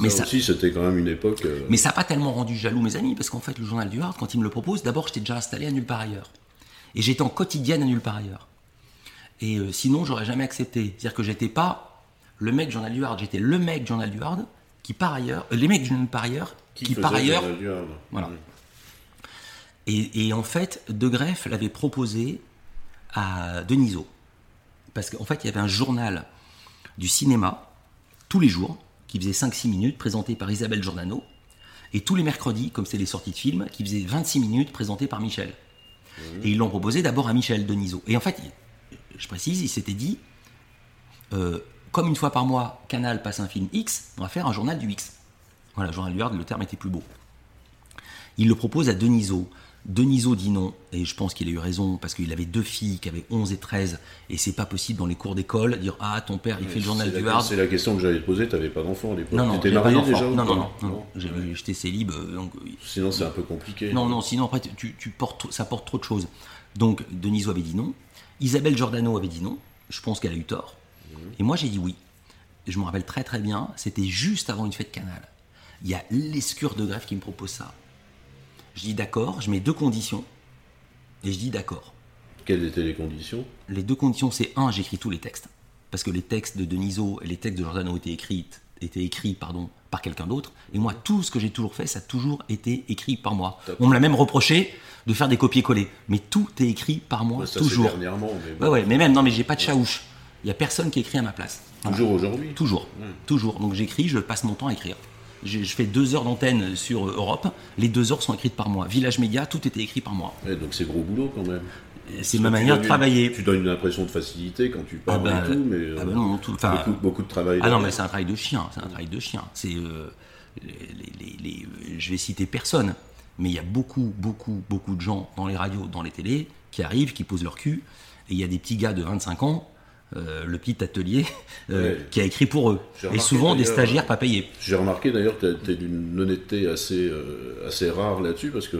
Mais ça, ça- aussi, c'était quand même une époque. euh, Mais ça n'a pas tellement rendu jaloux mes amis, parce qu'en fait, le journal du Hard, quand il me le propose, d'abord, j'étais déjà installé à nulle part ailleurs. Et j'étais en quotidienne à nulle part ailleurs. Et euh, sinon, j'aurais jamais accepté. C'est-à-dire que j'étais pas le mec du journal du Hard, j'étais le mec du journal du Hard qui, par ailleurs, euh, les mecs du par ailleurs, qui, par le ailleurs, voilà. Et, et en fait, De Greff l'avait proposé à Denisot. Parce qu'en fait, il y avait un journal du cinéma, tous les jours, qui faisait 5-6 minutes, présenté par Isabelle Giordano. Et tous les mercredis, comme c'est les sorties de films, qui faisait 26 minutes, présenté par Michel. Et ils l'ont proposé d'abord à Michel Denisot. Et en fait, je précise, il s'était dit, euh, comme une fois par mois, Canal passe un film X, on va faire un journal du X. Voilà, journal du Hard, le terme était plus beau. Il le propose à Denisot. Denisot dit non, et je pense qu'il a eu raison, parce qu'il avait deux filles qui avaient 11 et 13, et c'est pas possible dans les cours d'école, dire Ah, ton père, il fait le journal du Hard. C'est la question que j'allais te poser, t'avais pas d'enfant à l'époque. Non, non, T'étais j'avais marié déjà Non, non, non. J'avais- J'étais célib, euh, donc euh, Sinon, c'est un peu compliqué. non, non, sinon après tu, tu portes, ça porte trop de choses. Donc Denisot avait dit non, Isabelle Giordano avait dit non, je pense qu'elle a eu tort, et moi j'ai dit oui. Je me rappelle très très bien, c'était juste avant une fête Canal. Il y a l'escure de greffe qui me propose ça. Je dis d'accord, je mets deux conditions, et je dis d'accord. Quelles étaient les conditions? Les deux conditions, c'est un, j'écris tous les textes. Parce que les textes de Denisot et les textes de Giordano étaient écrits, étaient écrits pardon, par quelqu'un d'autre. Et moi, tout ce que j'ai toujours fait, ça a toujours été écrit par moi. On me l'a même reproché de faire des copier-coller. Mais tout est écrit par moi, Ça, c'est toujours. dernièrement, mais bon, Ouais, ouais, mais même, non, mais j'ai pas de chaouche. Il y a personne qui écrit à ma place. Voilà. toujours aujourd'hui. Toujours. Toujours. Donc j'écris, je passe mon temps à écrire. Je, je fais deux heures d'antenne sur euh, Europe. Les deux heures sont écrites par moi. Village Média, tout était écrit par moi. Ouais, donc c'est gros boulot quand même. C'est ma manière de une- travailler. Tu donnes une impression de facilité quand tu parles bah, et tout, mais euh, ah bah non, tout- beaucoup, beaucoup de travail. Ah non, mais c'est un travail de chien, c'est un travail de chien. C'est, euh, les- les- les- les- je vais citer personne, mais il y a beaucoup, beaucoup, beaucoup de gens dans les radios, dans les télés, qui arrivent, qui posent leur cul, et il y a des petits gars de 25 ans, euh, le petit atelier, euh, Ouais. qui a écrit pour eux. Et souvent des stagiaires pas payés. J'ai remarqué d'ailleurs que tu es d'une honnêteté assez, euh, assez rare là-dessus parce que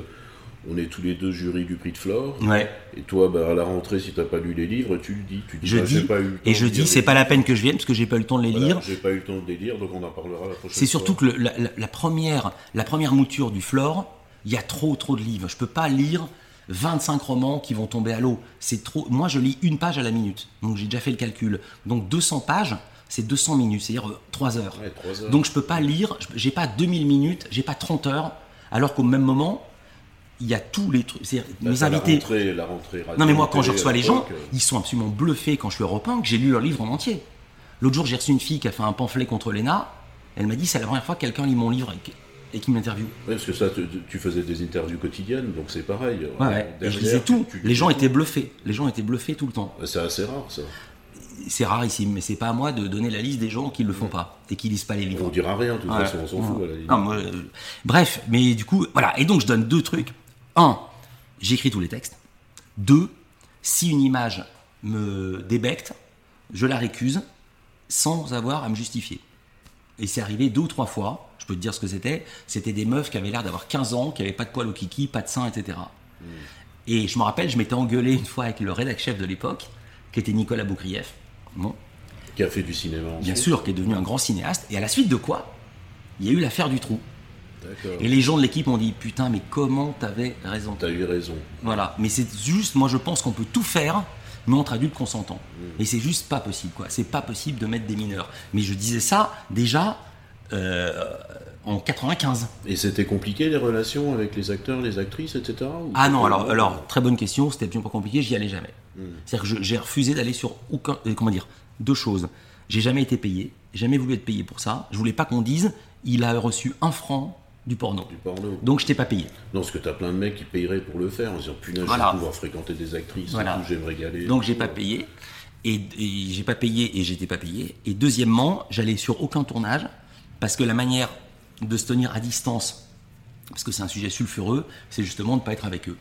On est tous les deux jurys du prix de Flore. Ouais. Et toi, bah, à la rentrée, si t'as pas lu les livres, tu le dis. Tu dis Je bah, dis, pas eu le temps et je dis, c'est pas la peine que je vienne parce que j'ai pas eu le temps de les Voilà, lire. J'ai pas eu le temps de les lire, donc on en parlera la prochaine C'est surtout fois. que le- la- la première, la première mouture du Flore, il y a trop, trop de livres. Je peux pas lire 25 romans qui vont tomber à l'eau. C'est trop. Moi, je lis une page à la minute. Donc, j'ai déjà fait le calcul. Donc, 200 pages, c'est 200 minutes, c'est-à-dire euh, 3 heures. Ouais, trois heures. Donc, je peux pas lire. je- J'ai pas 2000 minutes, j'ai pas 30 heures. Alors qu'au même moment, il y a tous les trucs. C'est-à-dire, Bah, mes la invités. rentrée- la rentrée radio, Non mais moi quand je reçois les gens, euh, ils sont absolument bluffés quand je suis Europe 1 que j'ai lu leur livre en entier. L'autre jour j'ai reçu une fille qui a fait un pamphlet contre l'ENA, elle m'a dit c'est la première fois que quelqu'un lit mon livre et, qui m'interviewe. Ouais, parce que ça, tu, tu faisais des interviews quotidiennes, donc c'est pareil. Ouais, ouais. Je tout. tu- tu les gens étaient bluffés. Les gens étaient bluffés tout le temps. C'est assez rare, ça. C'est rare ici, mais c'est pas à moi de donner la liste des gens qui le font pas et qui lisent pas les livres. On dira rien, de toute façon, on s'en fout. à la limite. Non, moi, euh, bref, mais du coup, voilà. Et donc, je donne deux trucs. Un, j'écris tous les textes. Deux, si une image me débecte, je la récuse sans avoir à me justifier. Et c'est arrivé deux ou trois fois. Je peux te dire ce que c'était. C'était des meufs qui avaient l'air d'avoir 15 ans, qui n'avaient pas de poils au kiki, pas de seins, etc. Et je me rappelle, je m'étais engueulé une fois avec le rédac chef de l'époque, qui était Nicolas Boukrieff. Bon, Qui a fait du cinéma bien sûr, qui est devenu un grand cinéaste. Et à la suite de quoi Il y a eu l'affaire du trou. Et les gens de l'équipe ont dit putain mais comment t'avais raison? T'as eu raison. Voilà. Mais c'est juste, moi je pense qu'on peut tout faire, mais entre adultes consentants. Et c'est juste pas possible quoi. C'est pas possible de mettre des mineurs. Mais je disais ça déjà euh, en 95. Et c'était compliqué les relations avec les acteurs, les actrices, etc. Ah non, alors, alors très bonne question, c'était absolument pas compliqué, j'y allais jamais. C'est-à-dire que j'ai refusé d'aller sur aucun. euh, comment dire Deux choses. J'ai jamais été payé, j'ai jamais voulu être payé pour ça. Je voulais pas qu'on dise il a reçu un franc du porno. Du porno. Donc je t'ai pas payé. Non, parce que t'as plein de mecs qui payeraient pour le faire en disant punaise, Voilà. je vais pouvoir fréquenter des actrices, Voilà. et tout, je vais me régaler. Donc j'ai pas payé. Et, et j'ai pas payé et j'étais pas payé. Et deuxièmement, j'allais sur aucun tournage parce que la manière de se tenir à distance, parce que c'est un sujet sulfureux, c'est justement de pas être avec eux.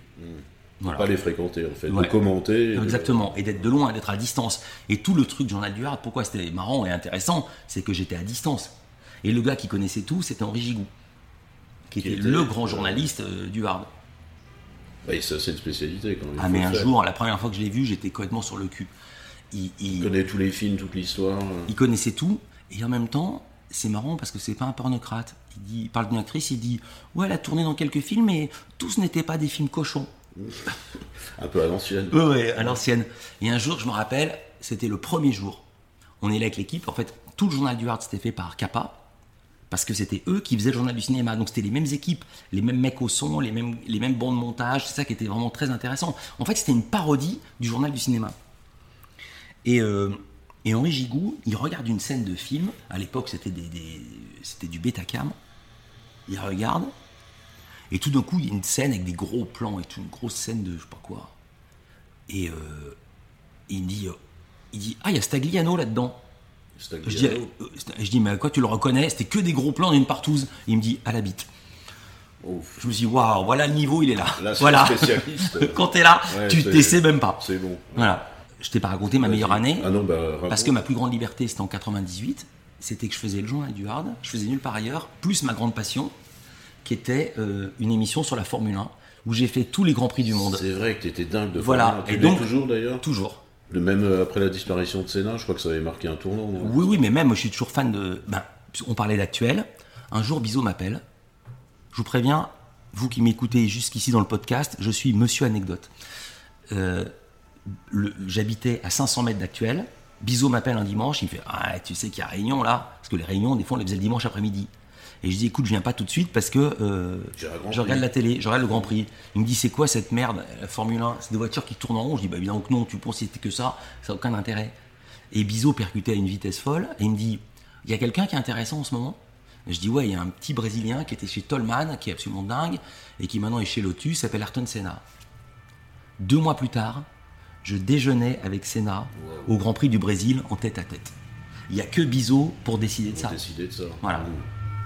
Voilà. Pas les fréquenter en fait, Ouais. de commenter. Exactement, et d'être de loin, d'être à distance. Et tout le truc du journal du Hard, pourquoi c'était marrant et intéressant, c'est que j'étais à distance. Et le gars qui connaissait tout, c'était Henri Gigou, qui, Qui était, était- le grand journaliste euh, du Hard. Ouais, ça c'est une spécialité quand même. Ah mais un faire. jour, la première fois que je l'ai vu, j'étais complètement sur le cul. Il, il- Il connaît tous les films, toute l'histoire. il connaissait tout et en même temps c'est marrant parce que c'est pas un pornocrate il, dit, il parle d'une actrice il dit ouais elle a tourné dans quelques films mais tous n'étaient pas des films cochons Un peu à l'ancienne. ouais à l'ancienne et un jour je me rappelle c'était le premier jour on est là avec l'équipe en fait tout le journal du Hard c'était fait par Kappa parce que c'était eux qui faisaient le journal du cinéma donc c'était les mêmes équipes les mêmes mecs au son les mêmes les mêmes de montage c'est ça qui était vraiment très intéressant en fait c'était une parodie du journal du cinéma et, euh, et Henri Gigou, il regarde une scène de film. À l'époque, c'était des, du Betacam. Il regarde. Et tout d'un coup, il y a une scène avec des gros plans et une grosse scène de je sais pas quoi. Et euh, il me dit, euh, il dit, ah, il y a Stagliano là-dedans. Stagliano. Je dis, euh, je dis, mais à quoi tu le reconnais? C'était que des gros plans d'une partouze. Il me dit, à la bite. Ouf. Je me suis dit, waouh, voilà le niveau, il est là. Là, voilà. spécialiste. Quand t'es là, Ouais, tu t'essaies même pas. C'est bon. Voilà. Je t'ai pas raconté ma meilleure année. Ah non, bah. Parce que ma plus grande liberté, c'était en 98. C'était que je faisais le journal du hard, je faisais nulle part ailleurs, plus ma grande passion, qui était euh, une émission sur la Formule 1, où j'ai fait tous les grands prix du monde. C'est vrai que t'étais dingue de Voilà. Formule 1. Tu Et donc- toujours d'ailleurs? Toujours. Le Même euh, après la disparition de Senna, je crois que ça avait marqué un tournant. Oui, oui, mais même, je suis toujours fan de. Ben, on parlait d'actuel. Un jour, Bizot m'appelle. Je vous préviens, vous qui m'écoutez jusqu'ici dans le podcast, je suis Monsieur Anecdote. Euh, J'habitais à 500 mètres d'actuel. Bizot m'appelle un dimanche. Il fait Ah, tu sais qu'il y a réunion là? Parce que les réunions, des fois, on les faisait le dimanche après-midi. Et je dis Écoute, je viens pas tout de suite parce que euh, je regarde Prix. la télé, je regarde le Grand Prix. Il me dit C'est quoi cette merde, la Formule 1 C'est des voitures qui tournent en rond. Je dis Bah évidemment que non, tu penses que c'était que ça, ça n'a aucun intérêt. Et Bizot percutait à une vitesse folle. Et il me dit Il y a quelqu'un qui est intéressant en ce moment? Je dis Ouais, il y a un petit Brésilien qui était chez Tolman, qui est absolument dingue, et qui maintenant est chez Lotus, s'appelle Ayrton Senna. Deux mois plus tard, je déjeunais avec Senna au Grand Prix du Brésil en tête à tête. Il n'y a que Bizot pour décider de ça. décider de ça. Voilà.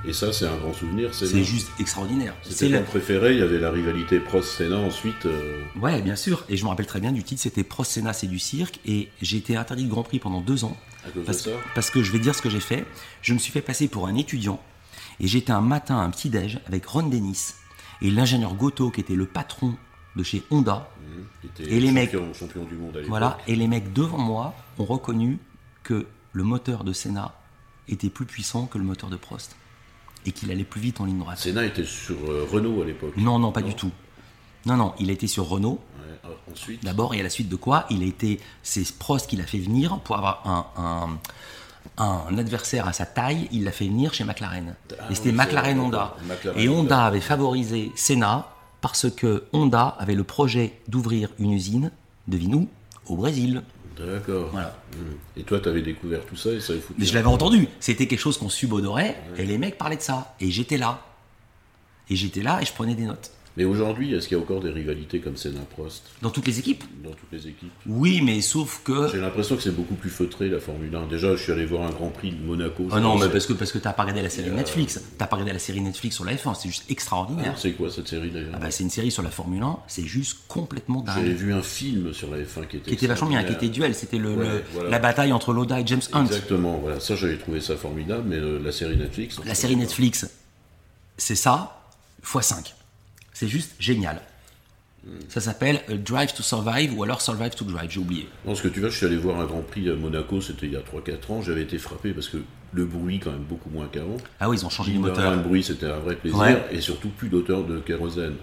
Et ça, c'est un grand souvenir. C'est juste extraordinaire. C'était la- ton préféré, il y avait la rivalité Prost-Senna ensuite. euh, Ouais, bien sûr. Et je me rappelle très bien du titre, c'était Prost Senna, c'est du cirque. Et j'ai été interdit de Grand Prix pendant deux ans. à cause Parce, de ça. parce que je vais dire ce que j'ai fait. Je me suis fait passer pour un étudiant. Et j'étais un matin, un petit-déj, avec Ron Dennis. Et l'ingénieur Goto, qui était le patron de chez Honda, Mmh. Et les mecs- champion, champion du monde à voilà, et les mecs devant moi ont reconnu que le moteur de Senna était plus puissant que le moteur de Prost. Et qu'il allait plus vite en ligne droite. Senna était sur euh, Renault à l'époque. Non, non, pas du tout. Non, non, il a été sur Renault. Ouais, ensuite, D'abord, et à la suite de quoi Il a été, c'est Prost qui l'a fait venir pour avoir un, un, un adversaire à sa taille. Il l'a fait venir chez McLaren. Ah et c'était oui, McLaren Honda. McLaren et Honda. Honda avait favorisé Senna parce que Honda avait le projet d'ouvrir une usine, devine où Au Brésil. D'accord. Voilà. Mmh. Et toi, tu avais découvert tout ça et ça avait foutu. Mais je l'avais entendu. C'était quelque chose qu'on subodorait et les mecs parlaient de ça. Et j'étais là. Et j'étais là et je prenais des notes. Mais aujourd'hui, est-ce qu'il y a encore des rivalités comme Senna-Prost Dans toutes les équipes dans toutes les équipes Oui, mais sauf que. J'ai l'impression que c'est beaucoup plus feutré la Formule 1. Déjà, je suis allé voir un Grand Prix de Monaco. Ah non, mais parce que, parce que t'as pas regardé la série Euh, Netflix. T'as pas regardé la série Netflix sur la F1, c'est juste extraordinaire. C'est quoi cette série d'ailleurs Ah bah, c'est une série sur la Formule 1, c'est juste complètement J'avais dingue. vu un film sur la F1 qui était Qui était vachement bien, qui était duel, c'était le, Ouais, le- voilà. la bataille entre Loda et James Hunt. Exactement, voilà, ça j'avais trouvé ça formidable, mais la série Netflix. La série Netflix, c'est ça, x5. C'est juste génial. Ça s'appelle euh, Drive to Survive ou alors Survive to Drive, j'ai oublié. Non, ce que tu vois, je suis allé voir un Grand Prix à Monaco, c'était il y a 3-4 ans, j'avais été frappé parce que le bruit, quand même, beaucoup moins qu'avant. Ah oui, ils ont changé les moteurs. Un bruit, c'était un vrai plaisir, Ouais. et surtout plus d'odeur de kérosène.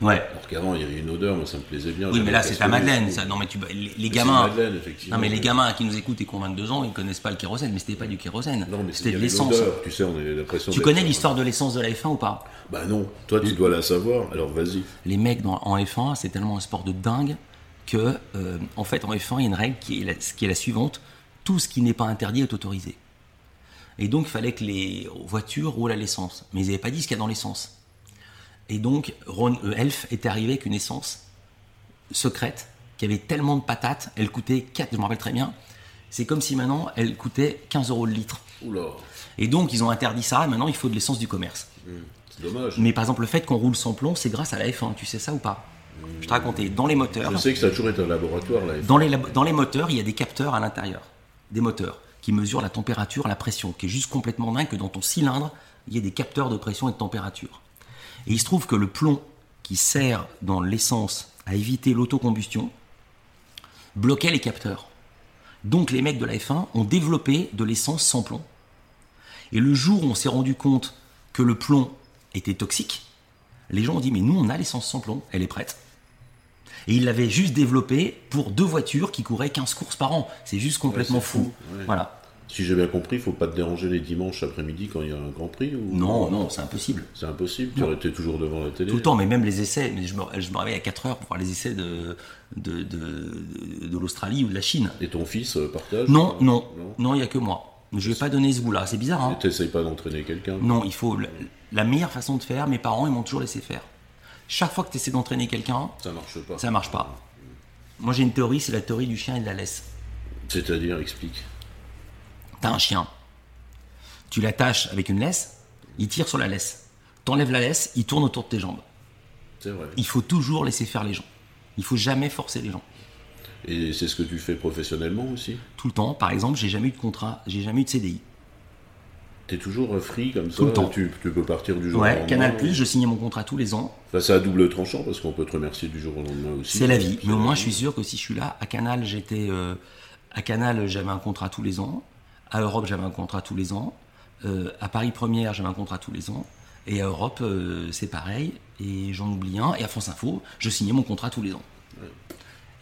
Ouais. Alors qu'avant, il y avait une odeur, moi ça me plaisait bien. Oui, mais là, c'est ta de Madeleine. Ça. Non, mais tu, les, gamins. Madeleine, effectivement. Non, mais les gamins qui nous écoutent et qui ont 22 ans, ils connaissent pas le kérosène, mais c'était pas du kérosène. Non, mais c'était de l'essence. Tu sais, on avait l'impression Tu d'être connais un- l'histoire de l'essence de la F1 ou pas? Bah non, toi tu dois la savoir, alors vas-y. Les mecs dans- en F1, c'est tellement un sport de dingue que, euh, en fait, en F1, il y a une règle qui est la, qui est la suivante tout ce qui n'est pas interdit est autorisé. Et donc, il fallait que les voitures roulent à l'essence. Mais ils n'avaient pas dit ce qu'il y a dans l'essence. Et donc, Ron, euh, Elf était arrivé avec une essence secrète qui avait tellement de patates, elle coûtait 4, je me rappelle très bien. C'est comme si maintenant elle coûtait 15 euros le litre. Oula, Et donc, ils ont interdit ça, et maintenant il faut de l'essence du commerce. C'est dommage. Mais par exemple, le fait qu'on roule sans plomb, c'est grâce à la F1, tu sais ça ou pas Je te racontais, dans les moteurs, Je sais que ça a toujours été un laboratoire dans les, lab- dans les moteurs, il y a des capteurs à l'intérieur, des moteurs, qui mesurent la température, la pression, qui est juste complètement dingue que dans ton cylindre, il y ait des capteurs de pression et de température. Et il se trouve que le plomb qui sert dans l'essence à éviter l'autocombustion bloquait les capteurs. Donc les mecs de la F1 ont développé de l'essence sans plomb. Et le jour où on s'est rendu compte que le plomb était toxique, les gens ont dit mais nous on a l'essence sans plomb, elle est prête. Et ils l'avaient juste développé pour deux voitures qui couraient 15 courses par an. C'est juste complètement fou. fou, ouais. Voilà. Si j'ai bien compris, il faut pas te déranger les dimanches après-midi quand il y a un Grand Prix ou... Non, non, c'est impossible. C'est impossible, tu aurais été toujours devant la télé. Tout le temps, mais même les essais, mais je me, je me réveille à 4 heures pour voir les essais de, de, de, de l'Australie ou de la Chine. Et ton fils euh, partage Non, non, Non. non, il n'y a que moi. Je vais pas donner ce goût-là, c'est bizarre, hein t'essayes pas d'entraîner quelqu'un Non, il faut. La, la meilleure façon de faire, mes parents, ils m'ont toujours laissé faire. Chaque fois que tu essaies d'entraîner quelqu'un, Ça marche pas. ça marche pas. Moi, j'ai une théorie, c'est la théorie du chien et de la laisse. C'est-à-dire, explique. T'as un chien. Tu l'attaches avec une laisse, il tire sur la laisse. T'enlèves la laisse, il tourne autour de tes jambes. C'est vrai. Il faut toujours laisser faire les gens. Il faut jamais forcer les gens. Et c'est ce que tu fais professionnellement aussi Tout le temps, par exemple, j'ai jamais eu de contrat, j'ai jamais eu de CDI. T'es toujours euh, free comme ça Tout le temps. Tu, tu peux partir du jour au Ouais, lendemain Canal Plus, je signais mon contrat tous les ans. Enfin, c'est à double tranchant parce qu'on peut te remercier du jour au lendemain aussi. C'est la vie. Mais au moins, je suis sûr que si je suis là, à Canal, j'étais. euh, à Canal, j'avais un contrat tous les ans. À Europe, j'avais un contrat tous les ans. Euh, à Paris Première, j'avais un contrat tous les ans. Et à Europe, euh, c'est pareil. Et j'en oublie un. Et à France Info, je signais mon contrat tous les ans.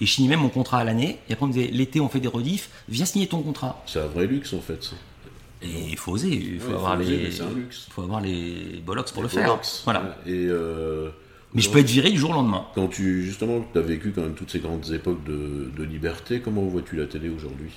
Et je signais même mon contrat à l'année. Et après, on me disait l'été, on fait des rediffs. Viens signer ton contrat. C'est un vrai luxe en fait. ça. Et il faut oser. Il faut Ouais, avoir faut oser, les. faut avoir les bollocks pour le faire. Voilà. Et euh, Mais je peux être viré du jour au lendemain. Quand tu justement, tu as vécu quand même toutes ces grandes époques de, de liberté. Comment vois-tu la télé aujourd'hui?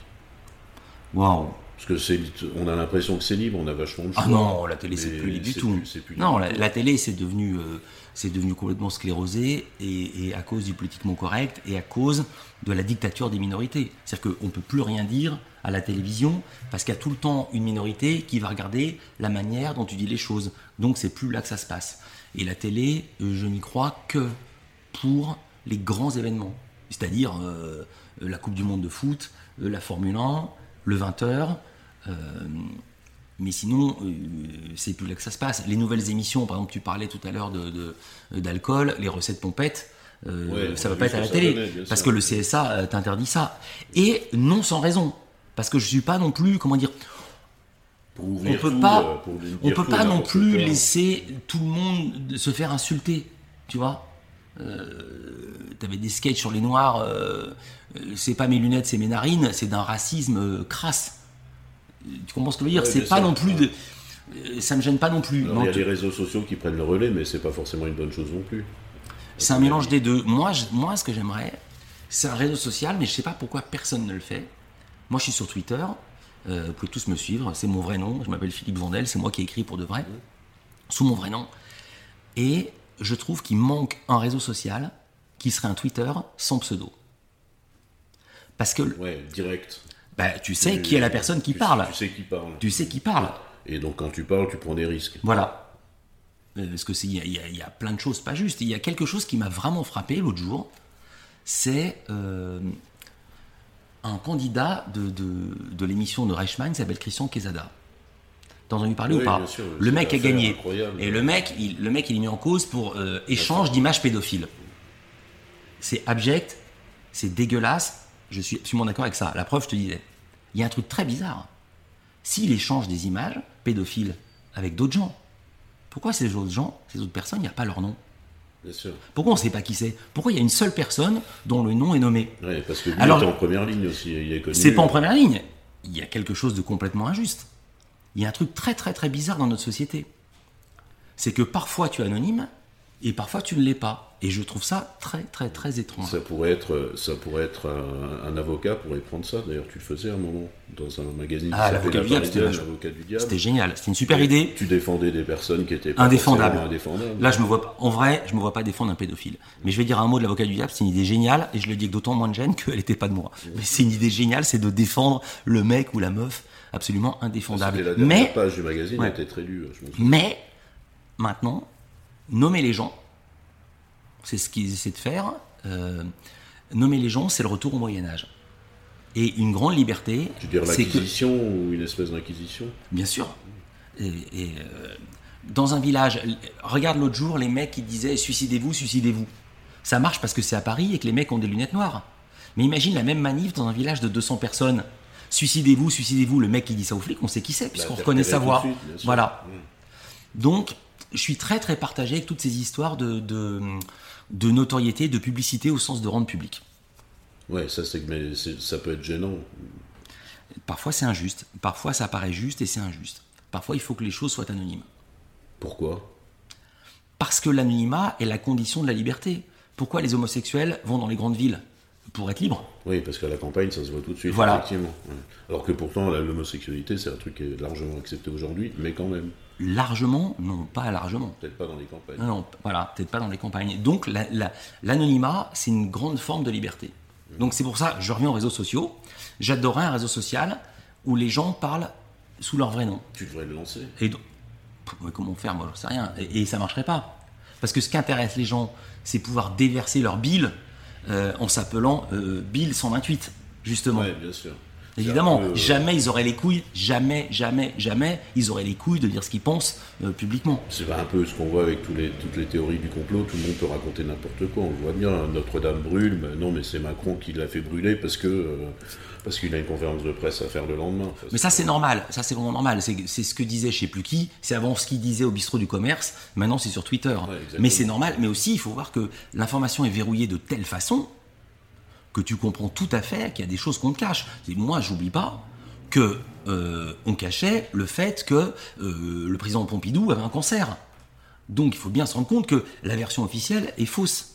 Waouh. Parce que c'est, on a l'impression que c'est libre, on a vachement de choix. Ah non, la télé c'est plus libre du tout. plus- c'est plus non, la télé c'est devenu, euh, c'est devenu complètement sclérosé et, à cause du politiquement correct et à cause de la dictature des minorités. C'est-à-dire qu'on ne peut plus rien dire à la télévision parce qu'il y a tout le temps une minorité qui va regarder la manière dont tu dis les choses. Donc c'est plus là que ça se passe. Et la télé, euh, je n'y crois que pour les grands événements. C'est-à-dire euh, la Coupe du Monde de foot, euh, la Formule 1, le 20h, Mais sinon, euh, c'est plus là que ça se passe. Les nouvelles émissions, par exemple, tu parlais tout à l'heure de, de- d'alcool, les recettes pompettes, euh, Ouais, ça va pas être à la télé. donnait, parce que le CSA euh, t'interdit ça. Et non sans raison. Parce que je suis pas non plus, comment dire, on ouvrir peut tout, pas, euh, on peut pas non plus quoi. laisser tout le monde se faire insulter, tu vois. Euh, T'avais des sketchs sur les noirs, euh, euh, c'est pas mes lunettes, c'est mes narines, c'est d'un racisme euh, crasse. Tu comprends ce que je veux dire Ouais, C'est pas sûr. non plus de, euh, ça me gêne pas non plus. Il y a les réseaux sociaux qui prennent le relais, mais c'est pas forcément une bonne chose non plus. C'est un mélange des deux. Moi, je- moi ce que j'aimerais, c'est un réseau social, mais je sais pas pourquoi personne ne le fait. Moi, je suis sur Twitter. euh, vous pouvez tous me suivre. C'est mon vrai nom. Je m'appelle Philippe Vandel. C'est moi qui ai écrit pour de vrai, sous mon vrai nom. Et je trouve qu'il manque un réseau social qui serait un Twitter sans pseudo. Parce que Ouais, direct. Bah, tu sais qui est la personne qui Tu- parle. Tu sais qui parle. Tu sais qui parle. Et donc quand tu parles, tu prends des risques. Voilà. Euh, Parce que c'est- il y, a- y y plein de choses pas justes. Il y a quelque chose qui m'a vraiment frappé l'autre jour. C'est euh, un candidat de, de- de l'émission de Reichmann qui s'appelle Christian Quesada. T'as entendu parler Oui, ou pas bien sûr, Le mec a gagné. incroyable. Et le mec, il, le mec, il est mis en cause pour euh, échange d'images pédophiles. C'est abject, c'est dégueulasse. Je suis absolument d'accord avec ça. La preuve, je te disais. Il y a un truc très bizarre. S'il échange des images pédophiles avec d'autres gens, pourquoi ces autres gens, ces autres personnes, il n'y a pas leur nom? Bien sûr. Pourquoi on ne sait pas qui c'est? Pourquoi il y a une seule personne dont le nom est nommé? Parce que lui Alors- était en première ligne aussi. Est. C'est pas en première ligne. Il y a quelque chose de complètement injuste. Il y a un truc très très très bizarre dans notre société. C'est que parfois tu es anonyme et parfois tu ne l'es pas. Et je trouve ça très très très étrange. Ça pourrait être, ça pourrait être un, un avocat pourrait prendre ça. D'ailleurs, tu le faisais à un moment dans un magazine. Ah, l'avocat La du diable, c'était génial. C'était une super idée. Tu défendais des personnes qui étaient pas Indéfendables. indéfendables. Là, je me vois pas, en vrai, je me vois pas défendre un pédophile. Mais je vais dire un mot de l'avocat du diable, c'est une idée géniale, et je le dis avec d'autant moins de gêne qu'elle n'était pas de moi. Mais c'est une idée géniale, c'est de défendre le mec ou la meuf absolument indéfendable. la dernière Mais, page du magazine Ouais. était très dure. Je me souviens. mais, maintenant, nommer les gens, c'est ce qu'ils essaient de faire. euh, nommer les gens, c'est le retour au Moyen-Âge. Et une grande liberté, Tu veux dire que. l'acquisition ou une espèce d'inquisition Bien sûr. Et, et, euh, dans un village, regarde l'autre jour les mecs qui disaient suicidez-vous, suicidez-vous. Ça marche parce que c'est à Paris et que les mecs ont des lunettes noires. Mais imagine la même manif dans un village de 200 personnes. Suicidez-vous, suicidez-vous. Le mec qui dit ça aux flics, on sait qui c'est, puisqu'on Bah, reconnaît sa voix. suite. Voilà. Mm. Donc, je suis très très partagé avec toutes ces histoires de, de, de notoriété, de publicité au sens de rendre public. Ouais, ça, c'est, mais ça peut être gênant. Parfois c'est injuste, parfois ça paraît juste et c'est injuste. Parfois il faut que les choses soient anonymes. Pourquoi? Parce que l'anonymat est la condition de la liberté. Pourquoi les homosexuels vont dans les grandes villes? Pour être libres. Oui, parce qu'à la campagne, ça se voit tout de suite, Voilà. effectivement. Alors que pourtant, l'homosexualité, c'est un truc qui est largement accepté aujourd'hui, mais quand même, Largement Non, pas largement. peut-être pas dans les campagnes. Non, non, voilà, peut-être pas dans les campagnes. Donc la- la- l'anonymat, c'est une grande forme de liberté. Donc c'est pour ça, je reviens aux réseaux sociaux. J'adorerais un réseau social où les gens parlent sous leur vrai nom. Tu devrais le lancer. Et donc, comment faire? Moi, je sais rien. Et, et ça marcherait pas. Parce que ce qui intéresse les gens, c'est pouvoir déverser leur bile euh, en s'appelant euh, Bill 128, justement. Ouais, bien sûr. Évidemment, peu, euh, jamais ils auraient les couilles, jamais, jamais, jamais, ils auraient les couilles de dire ce qu'ils pensent euh, publiquement. C'est un peu ce qu'on voit avec tous les, toutes les théories du complot. Tout le monde peut raconter n'importe quoi. On le voit bien. Notre-Dame brûle. Mais non, mais c'est Macron qui l'a fait brûler parce que euh, parce qu'il a une conférence de presse à faire le lendemain. Enfin, Mais ça, c'est normal. Ça, c'est vraiment normal. C'est ce que disait je sais plus qui. C'est avant ce qu'il disait au bistrot du commerce. Maintenant, c'est sur Twitter. mais c'est normal. Mais aussi, il faut voir que l'information est verrouillée de telle façon que tu comprends tout à fait qu'il y a des choses qu'on te cache. Et moi, j'oublie pas que euh, on cachait le fait que euh, le président Pompidou avait un cancer. Donc, il faut bien se rendre compte que la version officielle est fausse.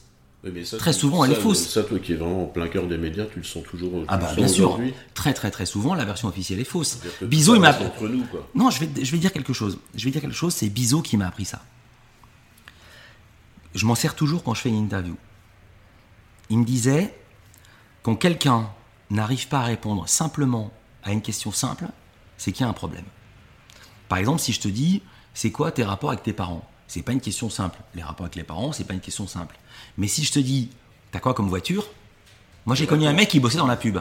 Oui, mais ça, Très souvent, elle est fausse. Ça, toi qui es vraiment en plein cœur des médias, tu le sens toujours. Ah bah bien sûr. Très très très souvent, la version officielle est fausse. Bizot, ça il m'a. Non, je vais, je vais dire quelque chose. Je vais dire quelque chose, c'est Bizot qui m'a appris ça. Je m'en sers toujours quand je fais une interview. Il me disait, quand quelqu'un n'arrive pas à répondre simplement à une question simple, c'est qu'il y a un problème. Par exemple, si je te dis, c'est quoi tes rapports avec tes parents? C'est pas une question simple. Les rapports avec les parents, c'est pas une question simple. Mais si je te dis, t'as quoi comme voiture? Moi, j'ai connu un mec qui bossait dans la pub.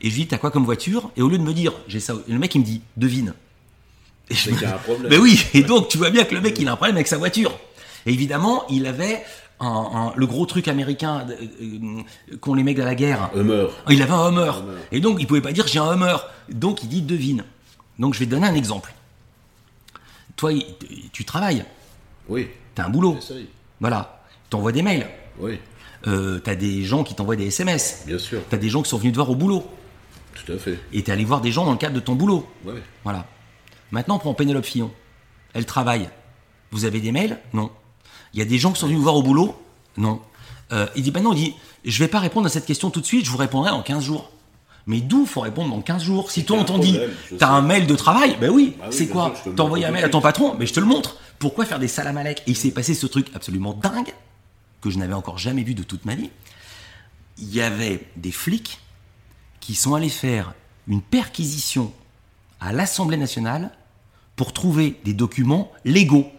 Et je lui dis, t'as quoi comme voiture? Et au lieu de me dire, j'ai ça, le mec, il me dit, devine. Et je me- y a un problème. Ben oui, et donc tu vois bien que le mec il a un problème avec sa voiture. Et évidemment, il avait un, un- le gros truc américain euh, euh, qu'ont les mecs de la guerre. Hummer. Il avait un Hummer. Hummer. Et donc il pouvait pas dire j'ai un Hummer. Donc il dit devine. Donc je vais te donner un exemple. Toi, tu travailles, Oui, tu as un boulot. Voilà. Tu envoies des mails. Oui, Euh, tu as des gens qui t'envoient des SMS. bien sûr, Tu as des gens qui sont venus te voir au boulot. tout à fait. Et tu es allé voir des gens dans le cadre de ton boulot. Ouais. Voilà. Maintenant, on prend Pénélope Fillon. Elle travaille. Vous avez des mails? Non. Il y a des gens qui sont venus vous voir au boulot Non. Euh, il dit, ben non, il dit, je vais pas répondre à cette question tout de suite, je vous répondrai dans 15 jours. Mais d'où faut répondre dans 15 jours Si toi on t'en dit, t'as un mail de travail, ben oui, Bah oui, c'est bien quoi sûr, je te le T'as envoyé un mail à ton patron, mais je te le montre. Pourquoi faire des salamalek Et il s'est passé ce truc absolument dingue, que je n'avais encore jamais vu de toute ma vie. Il y avait des flics qui sont allés faire une perquisition à l'Assemblée nationale pour trouver des documents légaux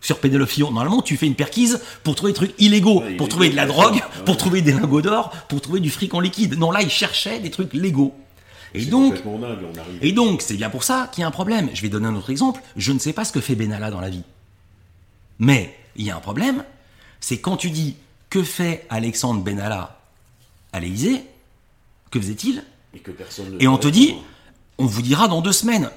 sur Pénélope Fillon. Normalement, tu fais une perquise pour trouver des trucs illégaux, Ouais, pour trouver de la drogue, pour trouver des lingots d'or, pour trouver du fric en liquide. Non, là, ils cherchaient des trucs légaux. Et donc, complètement dingue, on arrive. et donc, c'est bien pour ça qu'il y a un problème. Je vais donner un autre exemple. Je ne sais pas ce que fait Benalla dans la vie. Mais il y a un problème, c'est quand tu dis que fait Alexandre Benalla à l'Élysée, que faisait-il Et que personne ne Et on te dit, on vous dira dans deux semaines.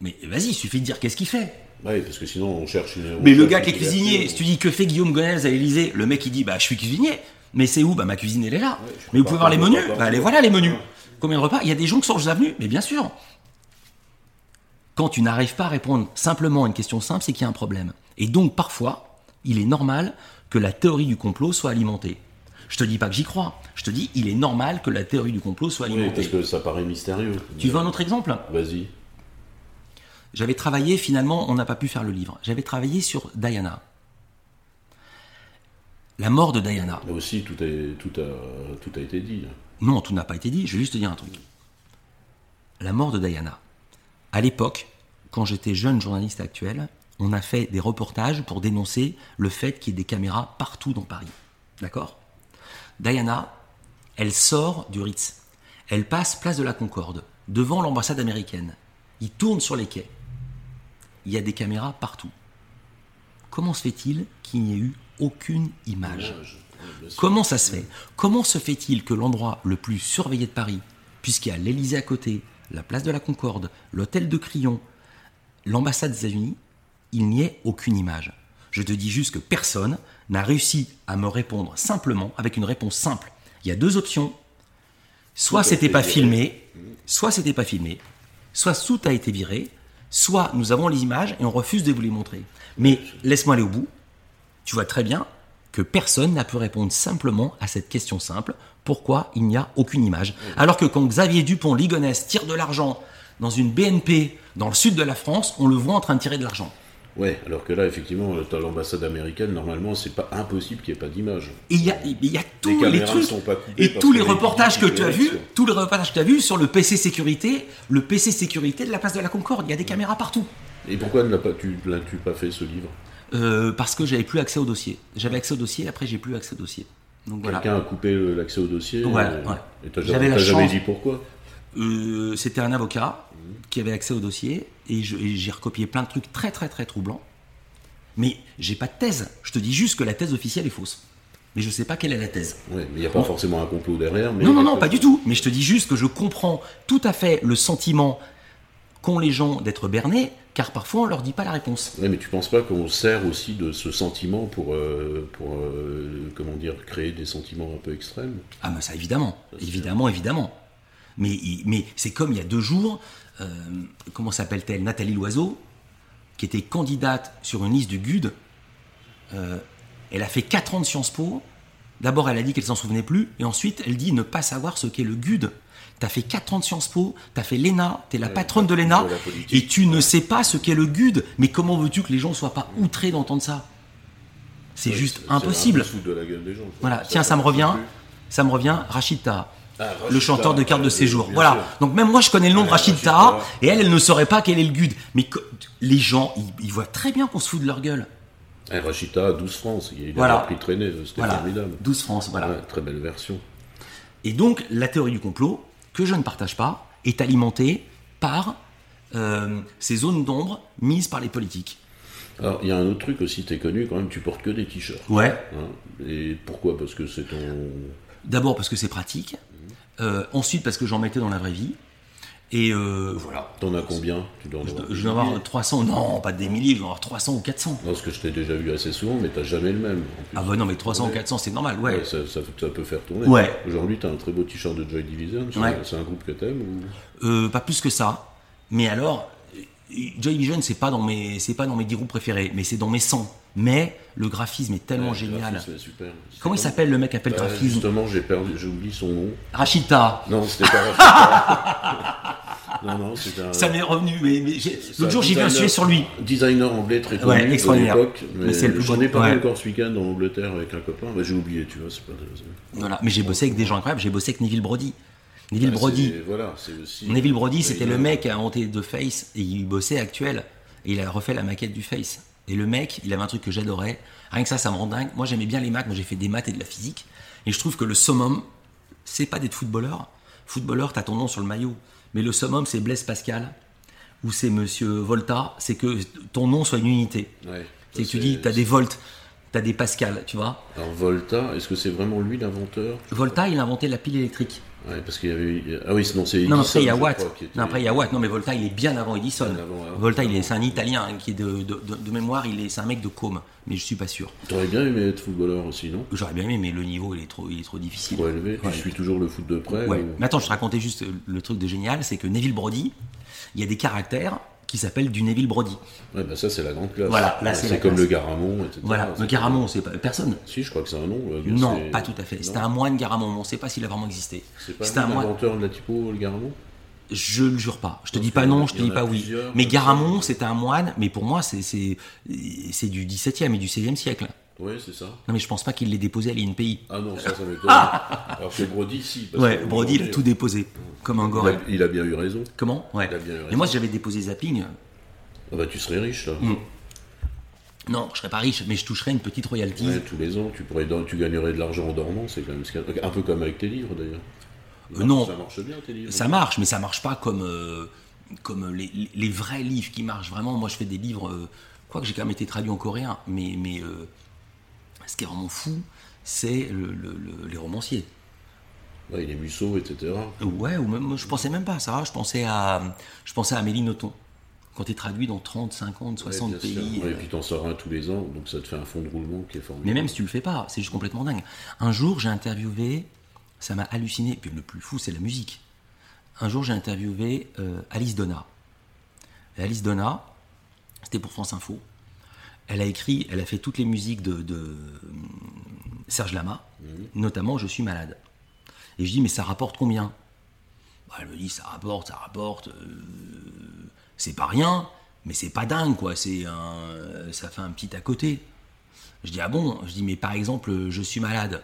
Mais vas-y, il suffit de dire qu'est-ce qu'il fait. Ouais, parce que sinon on cherche une. on Mais le gars qui est cuisinier, si tu dis que fait Guillaume Gonels à l'Élysée, le mec il dit bah je suis cuisinier. Mais c'est où? Bah ma cuisine elle est là. Ouais, mais vous pouvez voir les menus Bah les jour. voilà les menus. Combien de repas? Il y a des gens qui sont aux avenues, mais bien sûr. Quand tu n'arrives pas à répondre simplement à une question simple, c'est qu'il y a un problème. Et donc parfois, il est normal que la théorie du complot soit alimentée. Je te dis pas que j'y crois. Je te dis, il est normal que la théorie du complot soit Oui, alimentée. parce que ça paraît mystérieux. Tu veux un autre exemple? Vas-y. J'avais travaillé, finalement, on n'a pas pu faire le livre. J'avais travaillé sur Diana. La mort de Diana. Là aussi, tout, est, tout, a, tout a été dit. Non, tout n'a pas été dit, je vais juste te dire un truc. La mort de Diana. À l'époque, quand j'étais jeune journaliste actuel, on a fait des reportages pour dénoncer le fait qu'il y ait des caméras partout dans Paris. D'accord? Diana, elle sort du Ritz. Elle passe place de la Concorde, devant l'ambassade américaine. Il tourne sur les quais. Il y a des caméras partout. Comment se fait-il qu'il n'y ait eu aucune image. Comment ça se fait Comment se fait-il que l'endroit le plus surveillé de Paris, puisqu'il y a l'Élysée à côté, la place de la Concorde, l'hôtel de Crillon, l'ambassade des États-Unis, il n'y ait aucune image Je te dis juste que personne n'a réussi à me répondre simplement, avec une réponse simple. Il y a deux options. Soit c'était pas filmé, soit c'était pas filmé, soit tout a été viré, soit nous avons les images et on refuse de vous les montrer. Mais laisse-moi aller au bout tu vois très bien que personne n'a pu répondre simplement à cette question simple pourquoi il n'y a aucune image Alors que quand Xavier Dupont Ligonnès tire de l'argent dans une BNP dans le sud de la France, on le voit en train de tirer de l'argent. Ouais, alors que là, effectivement, tu as l'ambassade américaine, normalement, c'est pas impossible qu'il n'y ait pas d'image. Et il y a, il y a tous les, caméras trucs sont pas et tous les les reportages que tu as vus, tous les reportages que tu as vus sur le PC sécurité, le PC sécurité de la place de la Concorde, il y a des caméras partout. Et pourquoi ne pas, l'as-tu pas fait ce livre? Euh, parce que j'avais plus accès au dossier. J'avais accès au dossier, après j'ai plus accès au dossier. Donc voilà. Quelqu'un a coupé le- l'accès au dossier euh, ouais. Et t'as J'avais jamais, t'as jamais dit pourquoi? Euh, c'était un avocat qui avait accès au dossier et j'ai recopié plein de trucs très très très troublants. Mais j'ai pas de thèse. Je te dis juste que la thèse officielle est fausse. Mais je sais pas quelle est la thèse. Ouais, mais il n'y a pas forcément un complot derrière. Mais non, non, non, pas du tout. Mais je te dis juste que je comprends tout à fait le sentiment qu'ont les gens d'être bernés, car parfois on leur dit pas la réponse. Mais tu penses pas qu'on sert aussi de ce sentiment pour, euh, pour euh, comment dire, créer des sentiments un peu extrêmes? Ah, mais ça évidemment, évidemment, évidemment. Mais, c'est comme il y a deux jours, euh, comment s'appelle-t-elle Nathalie Loiseau, qui était candidate sur une liste du GUD. Euh, elle a fait 4 ans de Sciences Po. D'abord, elle a dit qu'elle s'en souvenait plus, et ensuite, elle dit ne pas savoir ce qu'est le GUD. T'as fait 4 ans de Sciences Po, t'as fait l'ENA, t'es la Ouais, patronne de l'ENA, et tu ne sais pas ce qu'est le GUD. Mais comment veux-tu que les gens soient pas outrés d'entendre ça? C'est Ouais, juste impossible. De la gueule des gens. Voilà, tiens, ça me revient, ça me revient, Rachid Taha Ah, le chanteur de carte de séjour. Voilà. sûr. Donc même moi je connais le nom de Ouais, Rachid Taha et elle elle ne saurait pas quel est le GUD. Mais les gens ils, ils voient très bien qu'on se fout de leur gueule. Eh, Rachita, 12 France, il Voilà. a pris traîner, c'était Voilà. formidable. 12 France, voilà. Ouais, très belle version. Et donc la théorie du complot que je ne partage pas est alimentée par euh, ces zones d'ombre mises par les politiques. Alors, il y a un autre truc aussi, t'es connu quand même, tu portes que des t-shirts. Ouais. Hein. Et pourquoi? Parce que c'est ton. D'abord parce que c'est pratique. Euh, ensuite parce que j'en mettais dans la vraie vie. Et euh, voilà. T'en as combien Tu dois en avoir Je dois avoir 300, non, pas des milliers, je dois avoir 300 ou 400. Non, parce que je t'ai déjà vu assez souvent, mais t'as jamais le même. Ah bah non, mais 300 ou 400, c'est normal, ouais. Ouais, ça, ça- ça peut faire tourner. Ouais. Aujourd'hui, t'as un très beau t-shirt de Joy Division. C'est Ouais. c'est un groupe que t'aimes ou... Euh, pas plus que ça. Mais alors, Joy Division, c'est pas dans mes, c'est pas dans mes 10 groupes préférés, mais c'est dans mes 100. Mais le graphisme est tellement Ouais, génial. graphisme, c'est super. Comment il s'appelle le mec qui appelle Bah, graphisme Justement, j'ai perdu, j'ai oublié son nom. Rachita. Non, c'était pas Rachida. Non, non, c'était un. Ça m'est revenu, mais, mais l'autre jour j'ai vu un sujet sur lui. Designer anglais très connu Ouais, de extraordinaire. l'époque. Mais Mais c'est le plus j'en ai parlé ouais. encore ce week-end en Angleterre avec un copain. Bah, j'ai oublié, tu vois, pas. Voilà. Mais j'ai bossé avec des gens incroyables. J'ai bossé avec Neville Brody. Neville Ah, Brody. c'est- Voilà, aussi. Neville Brody, c'était le mec qui a inventé de Face et il bossait actuel. Et il a refait la maquette du Face. Et le mec, il avait un truc que j'adorais. Rien que ça, ça me rend dingue. Moi, j'aimais bien les maths. Moi, j'ai fait des maths et de la physique. Et je trouve que le summum, c'est pas d'être footballeur. Footballeur, t'as ton nom sur le maillot. Mais le summum, c'est Blaise Pascal ou c'est Monsieur Volta. C'est que ton nom soit une unité. Ouais. C'est que tu dis, t'as des volts, t'as des Pascal, tu vois. Alors Volta, est-ce que c'est vraiment lui l'inventeur? Volta, il a inventé la pile électrique. Ouais, parce qu'il y avait. Ah oui, sinon c'est. Non, Edison, après il y a je Watt. crois, qui était- Non, après il y a Watt. Non, mais Volta, il est bien avant Edison. Bien avant, hein. Volta, il est, c'est un Italien hein, qui est de, de- de- de mémoire. Il est, c'est un mec de Côme, mais je suis pas sûr. T'aurais bien aimé être footballeur aussi, non? J'aurais bien aimé, mais le niveau, il est trop, il est trop difficile. Trop élevé. Ouais. suis toujours le foot de près Ouais. ou- Mais attends, je te racontais juste le truc de génial, c'est que Neville Brody, il y a des caractères qui s'appellent du Neville Brody. Ouais, bah ça c'est la grande classe. Voilà, là, c'est comme classe. le Garamond, etc. Voilà. Le Garamond, c'est pas personne. Si, je crois que c'est un nom. Non, pas tout à fait. C'était un moine Garamond. On ne sait pas s'il a vraiment existé. C'est pas un moine. l'inventeur de la typo, le Garamond? Je le jure pas. Je te Parce dis pas non, je te dis pas oui. Mais Garamond, c'était un moine, mais pour moi, c'est du 17e et du 16e siècle. Oui, c'est ça. Non, mais je pense pas qu'il l'ait déposé à l'INPI. Ah non, ça, ça m'étonne. Alors que Brody, si. parce Ouais, que Brody, il a tout déposé. Comme un goré. il a bien eu raison. Comment Ouais. il a bien eu Mais moi, si j'avais déposé Zapping, Ah bah tu serais riche là. Mm. non, je serais pas riche, mais je toucherais une petite royalty. Ouais, tous les ans, tu pourrais, tu gagnerais de l'argent en dormant, c'est quand même ce qu'il y a- un peu comme avec tes livres d'ailleurs. Euh, non. Ça marche bien tes livres. Ça marche, mais ça marche pas comme, euh, comme les, vrais livres qui marchent vraiment. Moi, je fais des livres, euh, quoi que j'ai quand même été traduit en coréen, mais, mais euh, ce qui est vraiment fou, c'est le- le- le- les romanciers. Ouais, les Musso, etc. Ouais, ou même, je pensais même pas à ça. Je pensais à, je pensais à Amélie Nothomb. Quand tu es traduit dans 30, 50, 60 Ouais, pays. Ouais, euh, et puis t'en sors un tous les ans, donc ça te fait un fond de roulement qui est formidable. Mais même si tu le fais pas, c'est juste complètement dingue. Un jour, j'ai interviewé, ça m'a halluciné, puis le plus fou, c'est la musique. Un jour, j'ai interviewé euh, Alice Donna. Et Alice Donna, c'était pour France Info. Elle a écrit, elle a fait toutes les musiques de, de, hum, Serge Lama, notamment Je suis malade. Et je dis, mais ça rapporte combien? Bah, Elle me dit, ça rapporte, ça rapporte. euh, c'est pas rien, mais c'est pas dingue, quoi. C'est un, ça fait un petit à côté. Je dis, ah bon? Je dis, mais par exemple, je suis malade.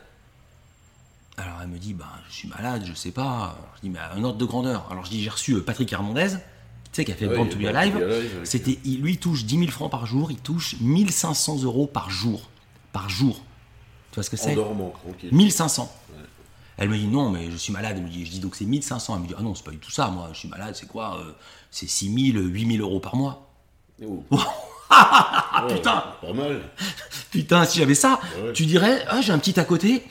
Alors elle me dit, bah, je suis malade, je sais pas. Je dis, mais à un ordre de grandeur. Alors je dis, j'ai reçu euh, Patrick Hernandez, sais, qui a fait Born to be Born to Alive. be Alive, C'était, il, lui, il touche 10 000 francs par jour, il touche 1500 euros par jour. Par jour. Tu vois ce que En c'est dormant, tranquille. 1500. Elle me dit non, mais je suis malade. Elle me dit, je dis donc c'est 1500. Elle me dit ah non, c'est pas du tout ça. Moi, je suis malade, c'est quoi euh, C'est 6000, 8000 euros par mois. Oh. Ah, putain Pas mal. Putain, si j'avais ça, Ouais. tu dirais ah j'ai un petit à côté.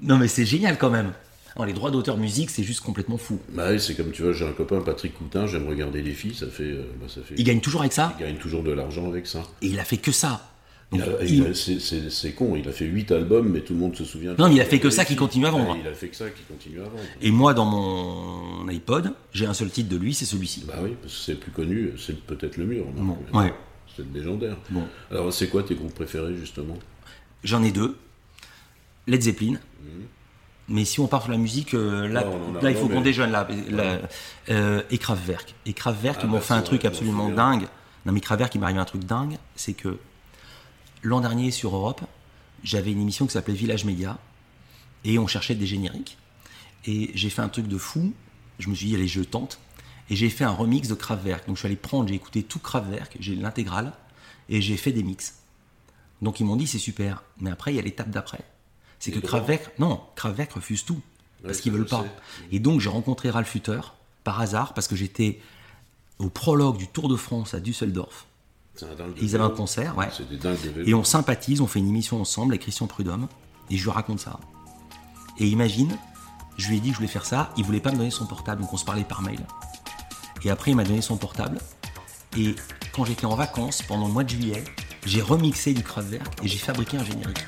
Non mais c'est génial quand même. Non, les droits d'auteur musique, c'est juste complètement fou. Bah ouais, c'est comme tu vois, j'ai un copain, Patrick Coutin, j'aime regarder les filles, ça fait. euh, bah, ça fait... Il gagne toujours avec ça? Il gagne toujours de l'argent avec ça. et il a fait que ça. Donc, il- il c'est- con, il a fait 8 albums, mais tout le monde se souvient. Non, mais il a fait que ça qui continue à vendre. Il a fait que ça qui continue à vendre. Et moi, dans mon iPod, j'ai un seul titre de lui, c'est celui-ci. Bah oui, parce que c'est le plus connu, c'est peut-être le mur. Bon, ouais. C'est le légendaire. Bon. Alors, c'est quoi tes groupes préférés, justement? J'en ai deux. Led Zeppelin. Mais si on part sur la musique, euh, là, il faut qu'on mais- déjeune. Là, là, euh, et Kraftwerk. Et Kraftwerk, Ah ils m'ont bah, fait un truc absolument dingue. Non, mais Kraftwerk, il m'est arrivé un truc dingue. C'est que l'an dernier, sur Europe, j'avais une émission qui s'appelait Village Média. Et on cherchait des génériques. Et j'ai fait un truc de fou. Je me suis dit, allez, je tente. Et j'ai fait un remix de Kraftwerk. Donc je suis allé prendre, j'ai écouté tout Kraftwerk, j'ai l'intégrale. Et j'ai fait des mix. Donc ils m'ont dit, c'est super. Mais après, il y a l'étape d'après. C'est que. Kraftwerk, non, Kraftwerk refuse tout. Parce Ouais, qu'ils veulent pas. sais. Et donc j'ai rencontré Ralph Hutter, par hasard, parce que j'étais au prologue du Tour de France à Düsseldorf. Ils avaient un concert, ouais. Et on sympathise, on fait une émission ensemble avec Christian Prudhomme, et je lui raconte ça. Et imagine, je lui ai dit que je voulais faire ça, il voulait pas me donner son portable, donc on se parlait par mail. Et après, il m'a donné son portable. Et quand j'étais en vacances, pendant le mois de juillet, j'ai remixé du Kraftwerk et j'ai fabriqué un générique.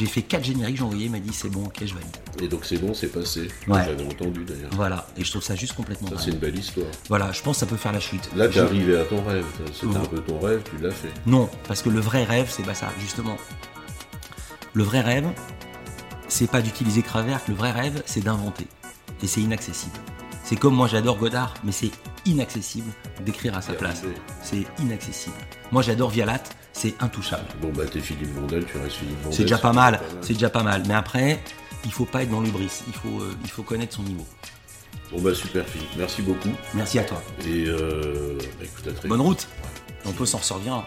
J'ai fait quatre génériques, j'ai envoyé, il m'a dit c'est bon, ok, je valide. Et donc c'est bon, c'est passé. Ouais. J'avais entendu d'ailleurs. Voilà, et je trouve ça juste complètement Ça, c'est une belle histoire. Voilà, je pense que ça peut faire la chute. Là, t'es Je- arrivé à ton rêve. C'était un peu ton rêve, tu l'as fait. Non, parce que le vrai rêve, c'est pas ça, justement. Le vrai rêve, c'est pas d'utiliser Kraftwerk, le vrai rêve, c'est d'inventer. Et c'est inaccessible. C'est comme moi, j'adore Godard, mais c'est inaccessible d'écrire à sa place. C'est inaccessible. Moi, j'adore Vialat, c'est intouchable. Bon, bah, t'es Philippe Vondel, tu restes Philippe Vondel. C'est déjà pas mal, c'est déjà pas mal. Mais après, il faut pas être dans l'ubris, il faut, euh, il faut connaître son niveau. Bon, bah, super, Philippe. Merci beaucoup. Merci à toi. Et euh, bah, écoute, à très Bonne route. On peut s'en ressortir.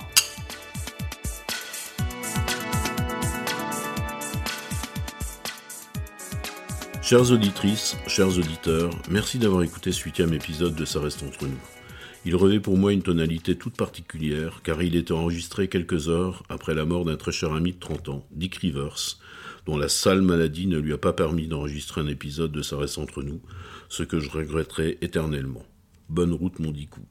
Chères auditrices, chers auditeurs, merci d'avoir écouté ce huitième épisode de Ça reste entre nous. Il revêt pour moi une tonalité toute particulière, car il était enregistré quelques heures après la mort d'un très cher ami de 30 ans, Dick Rivers, dont la sale maladie ne lui a pas permis d'enregistrer un épisode de Ça reste entre nous, ce que je regretterai éternellement. Bonne route, mon Dicou.